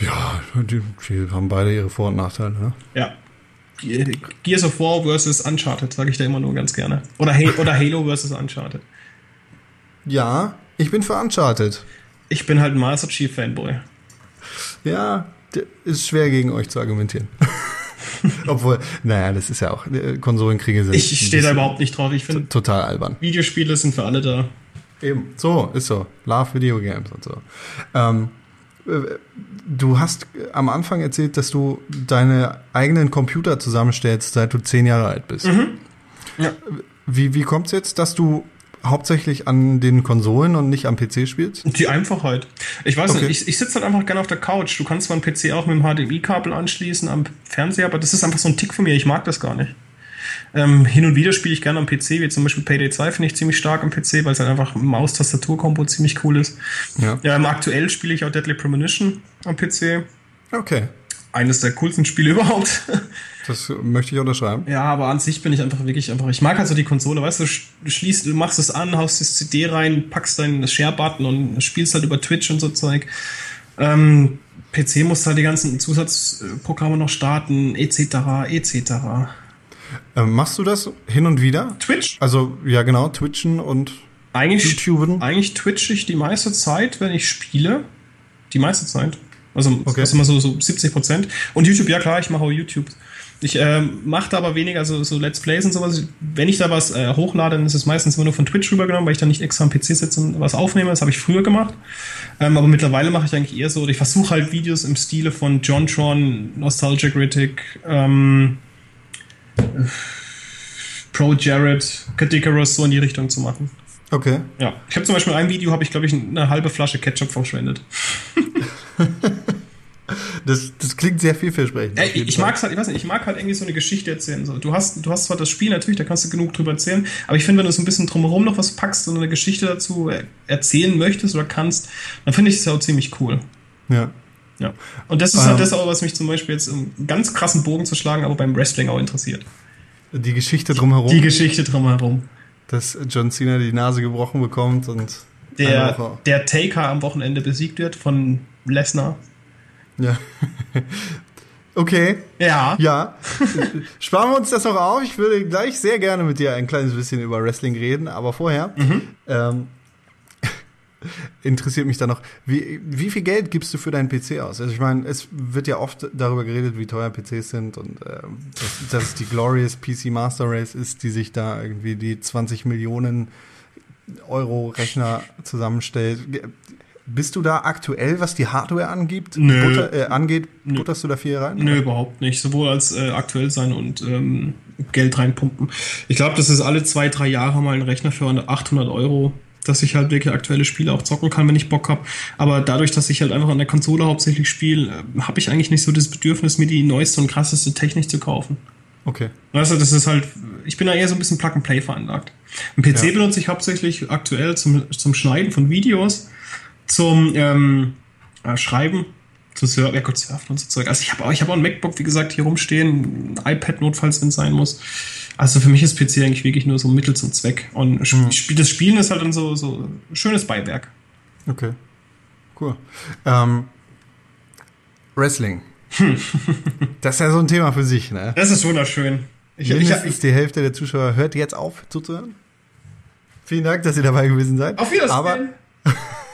A: Ja, die, die haben beide ihre Vor- und Nachteile. Ne?
B: Ja. Ge- Gears of War versus Uncharted, sage ich da immer nur ganz gerne. Oder, Ha- oder Halo versus Uncharted.
A: Ja, ich bin für Uncharted.
B: Ich bin halt ein Master Chief Fanboy.
A: Ja, ist schwer gegen euch zu argumentieren. Obwohl, naja, das ist ja auch, äh, Konsolenkriege sind
B: Ich stehe da überhaupt nicht drauf. Ich finde,
A: total albern.
B: Videospiele sind für alle da.
A: Eben, so, ist so. Love Video Games und so. Ähm, äh, du hast am Anfang erzählt, dass du deine eigenen Computer zusammenstellst, seit du zehn Jahre alt bist.
B: Ja.
A: Wie, wie kommt es jetzt, dass du hauptsächlich an den Konsolen und nicht am PC spielst?
B: Die Einfachheit. Ich weiß
A: Okay.
B: nicht, ich, ich sitze halt einfach gerne auf der Couch. Du kannst zwar einen PC auch mit dem HDMI-Kabel anschließen am Fernseher, aber das ist einfach so ein Tick von mir. Ich mag das gar nicht. Ähm, hin und wieder spiele ich gerne am PC, wie zum Beispiel Payday 2 finde ich ziemlich stark am PC, weil es halt einfach Maus-Tastatur-Kombo ziemlich cool ist.
A: Ja.
B: Ja, ähm, aktuell spiele ich auch Deadly Premonition am PC.
A: Okay,
B: Eines der coolsten Spiele überhaupt.
A: Das möchte ich unterschreiben.
B: Ja, aber an sich bin ich einfach wirklich einfach. Ich mag halt so die Konsole, weißt du, du schließt, du machst es an, haust das CD rein, packst deinen Share-Button und spielst halt über Twitch und so Zeug. Ähm, PC musst halt die ganzen Zusatzprogramme noch starten, etc., etc.
A: Ähm, machst du das hin und wieder?
B: Twitch?
A: Also, ja genau, Twitchen und
B: Eigentlich,
A: YouTuben?
B: eigentlich twitch ich die meiste Zeit, wenn ich spiele. Die meiste Zeit. Also,
A: Okay.
B: also immer so, so 70 Prozent. Und YouTube, ja klar, ich mache auch YouTube. Ich ähm, mache da aber weniger so, so Let's Plays und sowas. Wenn ich da was äh, hochlade, dann ist es meistens immer nur von Twitch rübergenommen, weil ich da nicht extra am PC sitze und was aufnehme. Das habe ich früher gemacht. Ähm, aber mittlerweile mache ich eigentlich eher so, ich versuche halt Videos im Stile von John Tron, Nostalgia Critic, ähm, Pro Jared, Kadikarus, so in die Richtung zu machen.
A: Okay.
B: Ja, ich habe zum Beispiel ein Video, habe ich glaube ich eine halbe Flasche Ketchup verschwendet.
A: Das, das klingt sehr vielversprechend. Jeden
B: ich mag's halt, ich weiß nicht, ich mag halt irgendwie so eine Geschichte erzählen. So, du hast, du hast zwar das Spiel natürlich, da kannst du genug drüber erzählen, aber ich finde, wenn du so ein bisschen drumherum noch was packst und eine Geschichte dazu er- erzählen möchtest oder kannst, dann finde ich es ja auch ziemlich cool.
A: Ja.
B: Ja. Und das ist halt
A: Ähm.
B: das auch, was mich zum Beispiel jetzt um einen ganz krassen Bogen zu schlagen, aber beim Wrestling auch interessiert.
A: Die Geschichte drumherum,
B: Die Geschichte drumherum.
A: dass John Cena die Nase gebrochen bekommt und
B: Der, der Taker am Wochenende besiegt wird von Lesnar.
A: Ja. Okay,
B: Ja.
A: ja. Sparen wir uns das noch auf. Ich würde gleich sehr gerne mit dir ein kleines bisschen über Wrestling reden, aber vorher ähm, interessiert mich da noch, wie, wie viel Geld gibst du für deinen PC aus? Also ich meine, es wird ja oft darüber geredet, wie teuer PCs sind und dass, dass es die Glorious PC Master Race ist, die sich da irgendwie die 20 Millionen Euro Rechner zusammenstellt. Bist du da aktuell, was die Hardware angibt?
B: Nö.
A: Butter, äh, angeht,
B: Nö.
A: butterst du da viel rein?
B: Nö, überhaupt nicht. Sowohl als äh, aktuell sein und ähm, Geld reinpumpen. Ich glaube, das ist alle zwei, drei Jahre mal ein Rechner für 800 Euro, dass ich halt wirklich aktuelle Spiele auch zocken kann, wenn ich Bock habe. Aber dadurch, dass ich halt einfach an der Konsole hauptsächlich spiele, äh, habe ich eigentlich nicht so das Bedürfnis, mir die neueste und krasseste Technik zu kaufen.
A: Okay.
B: Weißt du, das ist halt, ich bin da eher so ein bisschen Plug-and-Play veranlagt. Ein PC
A: Ja.
B: benutze ich hauptsächlich aktuell zum, zum Schneiden von Videos, zum ähm, äh, Schreiben, zum Surfen, ja Gott, Surfen und so Zeug. Also ich habe auch, ich habe auch ein MacBook, wie gesagt, hier rumstehen, ein iPad notfalls, wenn es sein muss. Also für mich ist PC eigentlich wirklich nur so ein Mittel zum Zweck. Und Sp- das Spielen ist halt dann so, so ein schönes Beiwerk.
A: Okay. Cool. Ähm, Wrestling. das ist ja so ein Thema für sich, ne?
B: Das ist wunderschön. Ich, ich,
A: Mindestens
B: ich,
A: die Hälfte der Zuschauer hört jetzt auf zuzuhören. Vielen Dank, dass ihr dabei gewesen seid.
B: auf Wiedersehen.
A: Aber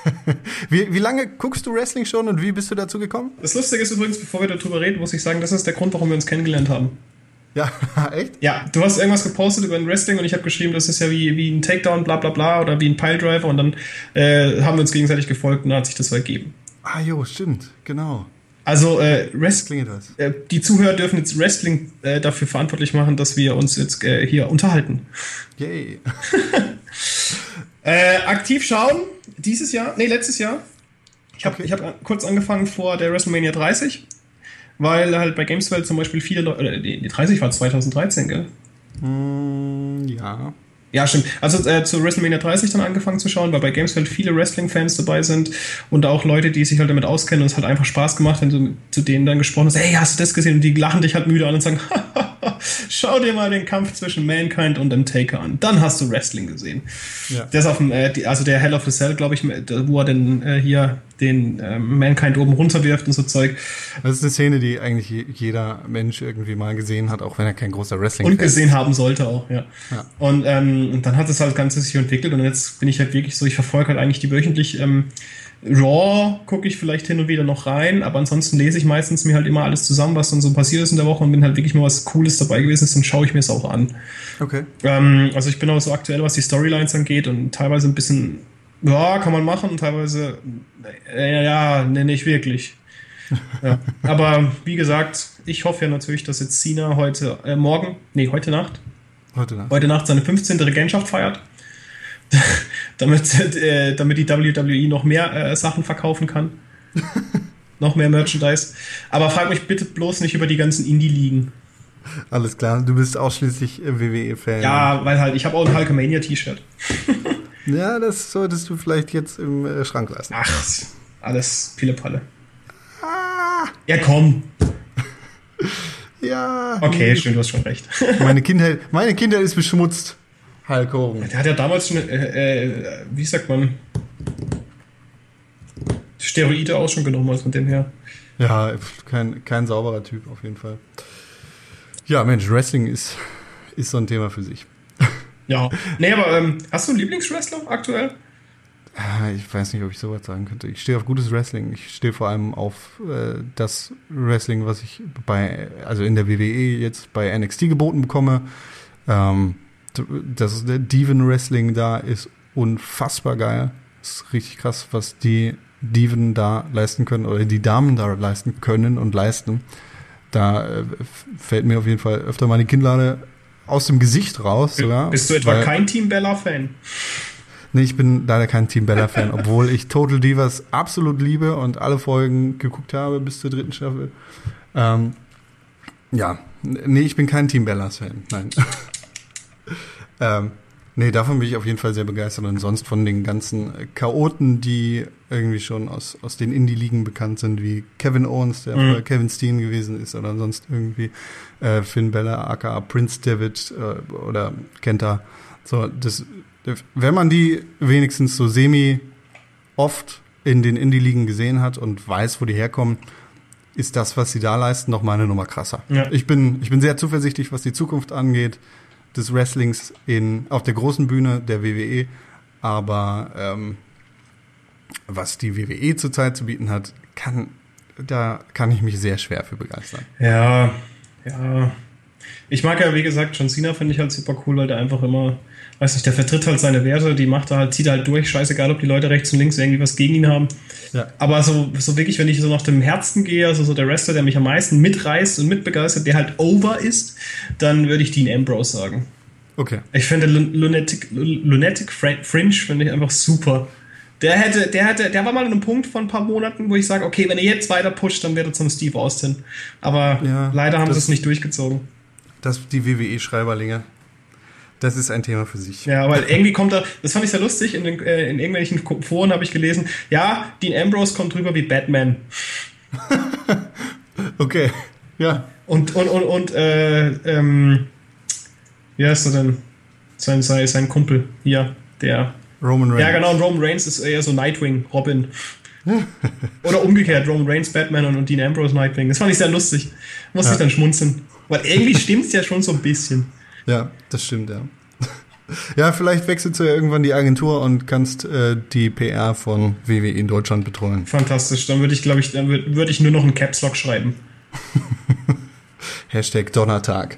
A: wie, wie lange guckst du Wrestling schon und wie bist du dazu gekommen?
B: das Lustige ist übrigens, bevor wir darüber reden, muss ich sagen, das ist der Grund, warum wir uns kennengelernt haben.
A: Ja, echt?
B: Ja, du hast irgendwas gepostet über ein Wrestling und ich habe geschrieben, das ist ja wie, wie ein Takedown, bla bla bla, oder wie ein Piledriver und dann äh, haben wir uns gegenseitig gefolgt und dann hat sich das so ergeben.
A: Ah, jo, stimmt, genau.
B: Also, äh, Wrest
A: Klingelt was.
B: äh, die Zuhörer dürfen jetzt Wrestling äh, dafür verantwortlich machen, dass wir uns jetzt äh, hier unterhalten.
A: Yay.
B: Äh, aktiv schauen, dieses Jahr, nee, letztes Jahr. Ich habe
A: Okay.
B: ich hab kurz angefangen vor der WrestleMania 30, weil halt bei Gameswelt zum Beispiel viele Leute, oder die, die 30 war 2013, gell?
A: Mm, ja.
B: Ja, stimmt. Also äh, zu WrestleMania 30 dann angefangen zu schauen, weil bei Gamesfeld viele Wrestling-Fans dabei sind und auch Leute, die sich halt damit auskennen und es hat einfach Spaß gemacht, wenn du zu denen dann gesprochen hast, hey, hast du das gesehen? Und die lachen dich halt müde an und sagen, schau dir mal den Kampf zwischen Mankind und dem Taker an. Dann hast du Wrestling gesehen.
A: Ja.
B: Der ist auf dem, äh, also der Hell of a Cell, glaube ich, wo er den äh, hier den äh, Mankind oben runterwirft und so Zeug.
A: Das ist eine Szene, die eigentlich je- jeder Mensch irgendwie mal gesehen hat, auch wenn er kein großer wrestling
B: Und
A: ist.
B: gesehen haben sollte auch, ja.
A: Ja.
B: Und, ähm, und dann hat das halt Ganze sich entwickelt und jetzt bin ich halt wirklich so, ich verfolge halt eigentlich die wöchentlich ähm, Raw, gucke ich vielleicht hin und wieder noch rein, aber ansonsten lese ich meistens mir halt immer alles zusammen, was dann so passiert ist in der Woche und wenn halt wirklich mal was Cooles dabei gewesen ist, dann schaue ich mir es auch an.
A: Okay.
B: Ähm, also ich bin auch so aktuell, was die Storylines angeht und teilweise ein bisschen, ja, kann man machen und teilweise, äh, ja, nee, nicht wirklich. Ja. Aber wie gesagt, ich hoffe ja natürlich, dass jetzt Cena heute, äh, morgen, nee, heute Nacht,
A: Heute Nacht.
B: heute Nacht seine 15. Regentschaft feiert. damit, äh, damit die WWE noch mehr äh, Sachen verkaufen kann. noch mehr Merchandise. Aber frag mich bitte bloß nicht über die ganzen Indie-Ligen.
A: Alles klar, du bist ausschließlich äh, WWE-Fan.
B: Ja, weil halt, ich habe auch ein Hulkamania-T-Shirt.
A: Ja, das solltest du vielleicht jetzt im äh, Schrank lassen.
B: Ach, alles Pillepalle. Ja, komm.
A: Ja.
B: Okay, stimmt, du hast schon recht.
A: Meine Kindheit, meine Kindheit ist beschmutzt. Hulk Hogan.
B: Der hat ja damals schon, äh, äh, wie sagt man, Steroide auch schon genommen, also von dem her.
A: Ja, kein, kein sauberer Typ auf jeden Fall. Ja, Mensch, Wrestling ist, ist so ein Thema für sich.
B: Ja. Nee, aber ähm, hast du einen Lieblingswrestler aktuell?
A: Ah, Ich weiß nicht, ob ich sowas sagen könnte. Ich stehe auf gutes Wrestling. Ich stehe vor allem auf äh, das Wrestling, was ich bei, also in der WWE jetzt bei NXT geboten bekomme. Ähm, das Diven Wrestling da ist unfassbar geil. ist richtig krass, was die Diven da leisten können oder die Damen da leisten können und leisten. Da äh, fällt mir auf jeden Fall öfter meine Kinnlade aus dem Gesicht raus. Sogar,
B: Bist du etwa
A: weil-
B: kein Team Bella-Fan?
A: Nee, ich bin leider kein Team Bella-Fan, obwohl ich Total Divas absolut liebe und alle Folgen geguckt habe bis zur dritten Staffel. Ähm, ja, nee, ich bin kein Team Bellas-Fan, nein. ähm, nee, davon bin ich auf jeden Fall sehr begeistert und sonst von den ganzen Chaoten, die irgendwie schon aus, aus den Indie-Ligen bekannt sind, wie Kevin Owens, der
B: Mhm.
A: Kevin Steen gewesen ist oder sonst irgendwie äh, Finn Bella, aka Prince David äh, oder Kenta. So, das, wenn man die wenigstens so semi oft in den Indie-Ligen gesehen hat und weiß, wo die herkommen, ist das, was sie da leisten, noch mal eine Nummer krasser.
B: Ja.
A: Ich bin, ich bin sehr zuversichtlich, was die Zukunft angeht, des Wrestlings in, auf der großen Bühne der WWE, aber ähm, was die WWE zurzeit zu bieten hat, kann, da kann ich mich sehr schwer für begeistern.
B: Ja, ja. Ich mag ja, wie gesagt, John Cena finde ich halt super cool, weil der einfach immer, weiß nicht, der vertritt halt seine Werte, die macht er halt, zieht er halt durch, scheißegal, ob die Leute rechts und links irgendwie was gegen ihn haben.
A: Ja.
B: Aber so, so wirklich, wenn ich so nach dem Herzen gehe, also so der Wrestler, der mich am meisten mitreißt und mitbegeistert, der halt over ist, dann würde ich Dean Ambrose sagen.
A: Okay.
B: Ich finde Lun- Lunatic, Lunatic Fr- Fringe finde ich einfach super. Der hätte, der hätte, der war mal an einem Punkt von ein paar Monaten, wo ich sage, okay, wenn er jetzt weiter pusht, dann wird er zum Steve Austin. Aber
A: Ja,
B: leider haben sie es nicht durchgezogen.
A: Das, die WWE-Schreiberlinge, das ist ein Thema für sich.
B: Ja, weil irgendwie kommt er, das fand ich sehr lustig, in, den, äh, in irgendwelchen Foren habe ich gelesen, ja, Dean Ambrose kommt drüber wie Batman.
A: Okay. Ja.
B: Und, und, und, und äh, ähm, wie heißt er denn? Sein, sein, sein Kumpel hier, der
A: Roman Reigns.
B: Ja, genau, und Roman Reigns ist eher so Nightwing, Robin. Oder umgekehrt, Roman Reigns Batman und, und Dean Ambrose Nightwing. Das fand ich sehr lustig. Musste
A: Ja.
B: ich dann schmunzeln. Weil irgendwie stimmt's ja schon so ein bisschen.
A: Ja, das stimmt, ja. Ja, vielleicht wechselst du ja irgendwann die Agentur und kannst äh, die PR von WWE in Deutschland betreuen.
B: Fantastisch. Dann würde ich, glaube ich, dann würde würd ich nur noch einen Caps Lock schreiben.
A: Hashtag Donnertag.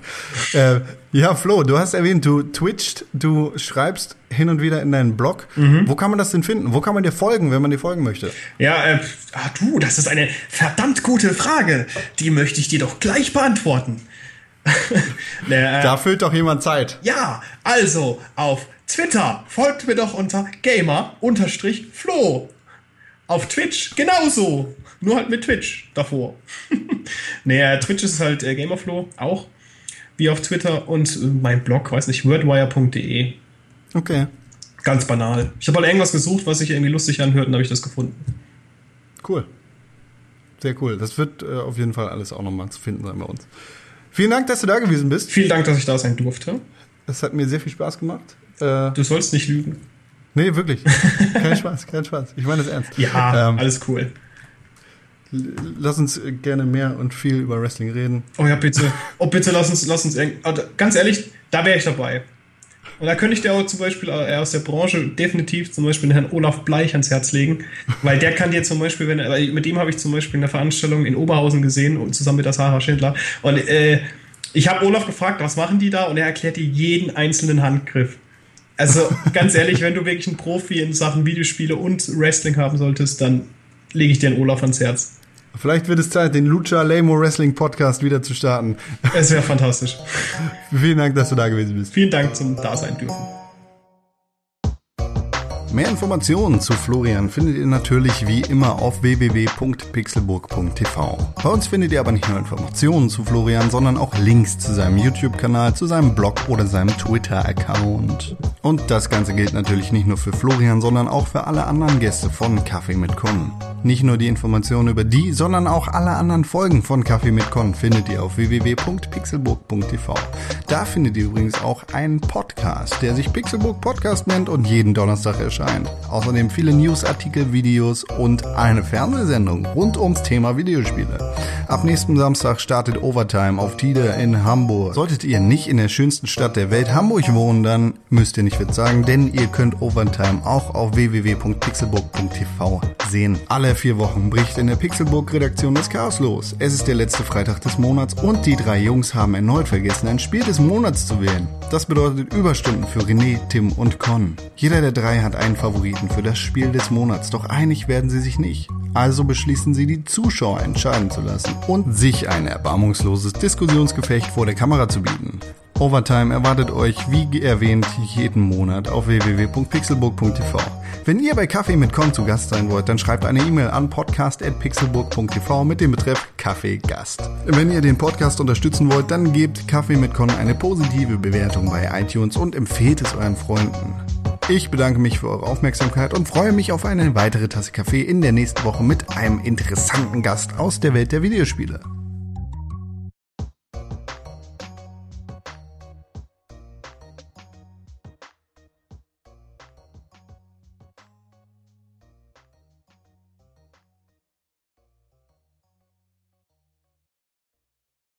A: äh, ja, Flo, du hast erwähnt, du twitcht, du schreibst hin und wieder in deinen Blog. Wo kann man das denn finden? Wo kann man dir folgen, wenn man dir folgen möchte?
B: Ja, äh, ah, du, das ist eine verdammt gute Frage. Die möchte ich dir doch gleich beantworten. naja, äh,
A: Da füllt doch jemand Zeit.
B: Ja, also auf Twitter folgt mir doch unter gamer-flo. Auf Twitch genauso. Nur halt mit Twitch davor. naja, Twitch ist halt äh, Gamerflow auch. Wie auf Twitter und äh, mein Blog, weiß nicht, wordwire.de.
A: Okay,
B: Ganz banal. Ich habe halt irgendwas gesucht, was sich irgendwie lustig anhört und habe ich das gefunden.
A: cool. Sehr cool. Das wird äh, auf jeden Fall alles auch nochmal zu finden sein bei uns. Vielen Dank, dass du da gewesen bist.
B: Vielen Dank, dass ich da sein durfte.
A: Es hat mir sehr viel Spaß gemacht. Äh,
B: Du sollst nicht lügen.
A: nee, wirklich. Kein Spaß, kein Spaß. Ich meine das ernst.
B: Ja,
A: Ähm,
B: alles cool.
A: Lass uns gerne mehr und viel über Wrestling reden.
B: Oh ja, bitte. Oh, bitte lass uns, lass uns also, ganz ehrlich, da wäre ich dabei. Und da könnte ich dir auch zum Beispiel äh, aus der Branche definitiv zum Beispiel den Herrn Olaf Bleich ans Herz legen, weil der kann dir zum Beispiel, wenn er, mit dem habe ich zum Beispiel eine Veranstaltung in Oberhausen gesehen und zusammen mit der Sarah Schindler. Und äh, ich habe Olaf gefragt, was machen die da? Und er erklärt dir jeden einzelnen Handgriff. Also ganz ehrlich, wenn du wirklich einen Profi in Sachen Videospiele und Wrestling haben solltest, dann lege ich dir einen Olaf ans Herz.
A: Vielleicht wird es Zeit, den Lucha Lamo Wrestling Podcast wieder zu starten.
B: Es wäre fantastisch.
A: Vielen Dank, dass du da gewesen bist.
B: Vielen Dank zum Dasein dürfen.
A: Mehr Informationen zu Florian findet ihr natürlich wie immer auf www.pixelburg.tv. Bei uns findet ihr aber nicht nur Informationen zu Florian, sondern auch Links zu seinem YouTube-Kanal, zu seinem Blog oder seinem Twitter-Account. Und das Ganze gilt natürlich nicht nur für Florian, sondern auch für alle anderen Gäste von Kaffee mit Con. Nicht nur die Informationen über die, sondern auch alle anderen Folgen von Kaffee mit Con findet ihr auf www.pixelburg.tv. Da findet ihr übrigens auch einen Podcast, der sich Pixelburg Podcast nennt und jeden Donnerstag erscheint. Außerdem viele Newsartikel, Videos und eine Fernsehsendung rund ums Thema Videospiele. Ab nächsten Samstag startet Overtime auf Tide in Hamburg. Solltet ihr nicht in der schönsten Stadt der Welt Hamburg wohnen, dann müsst ihr nicht viel sagen, denn ihr könnt Overtime auch auf www.pixelburg.tv sehen. Alle vier Wochen bricht in der Pixelburg-Redaktion das Chaos los. Es ist der letzte Freitag des Monats und die drei Jungs haben erneut vergessen, ein Spiel des Monats zu wählen. Das bedeutet Überstunden für René, Tim und Con. Jeder der drei hat einen Favoriten für das Spiel des Monats, doch einig werden sie sich nicht. Also beschließen sie, die Zuschauer entscheiden zu lassen und sich ein erbarmungsloses Diskussionsgefecht vor der Kamera zu bieten. Overtime erwartet euch, wie erwähnt, jeden Monat auf www.pixelburg.tv. Wenn ihr bei Kaffee mit Con zu Gast sein wollt, dann schreibt eine E-Mail an podcast.pixelburg.tv mit dem Betreff Kaffee Gast. Wenn ihr den Podcast unterstützen wollt, dann gebt Kaffee mit Con eine positive Bewertung bei iTunes und empfehlt es euren Freunden. Ich bedanke mich für eure Aufmerksamkeit und freue mich auf eine weitere Tasse Kaffee in der nächsten Woche mit einem interessanten Gast aus der Welt der Videospiele.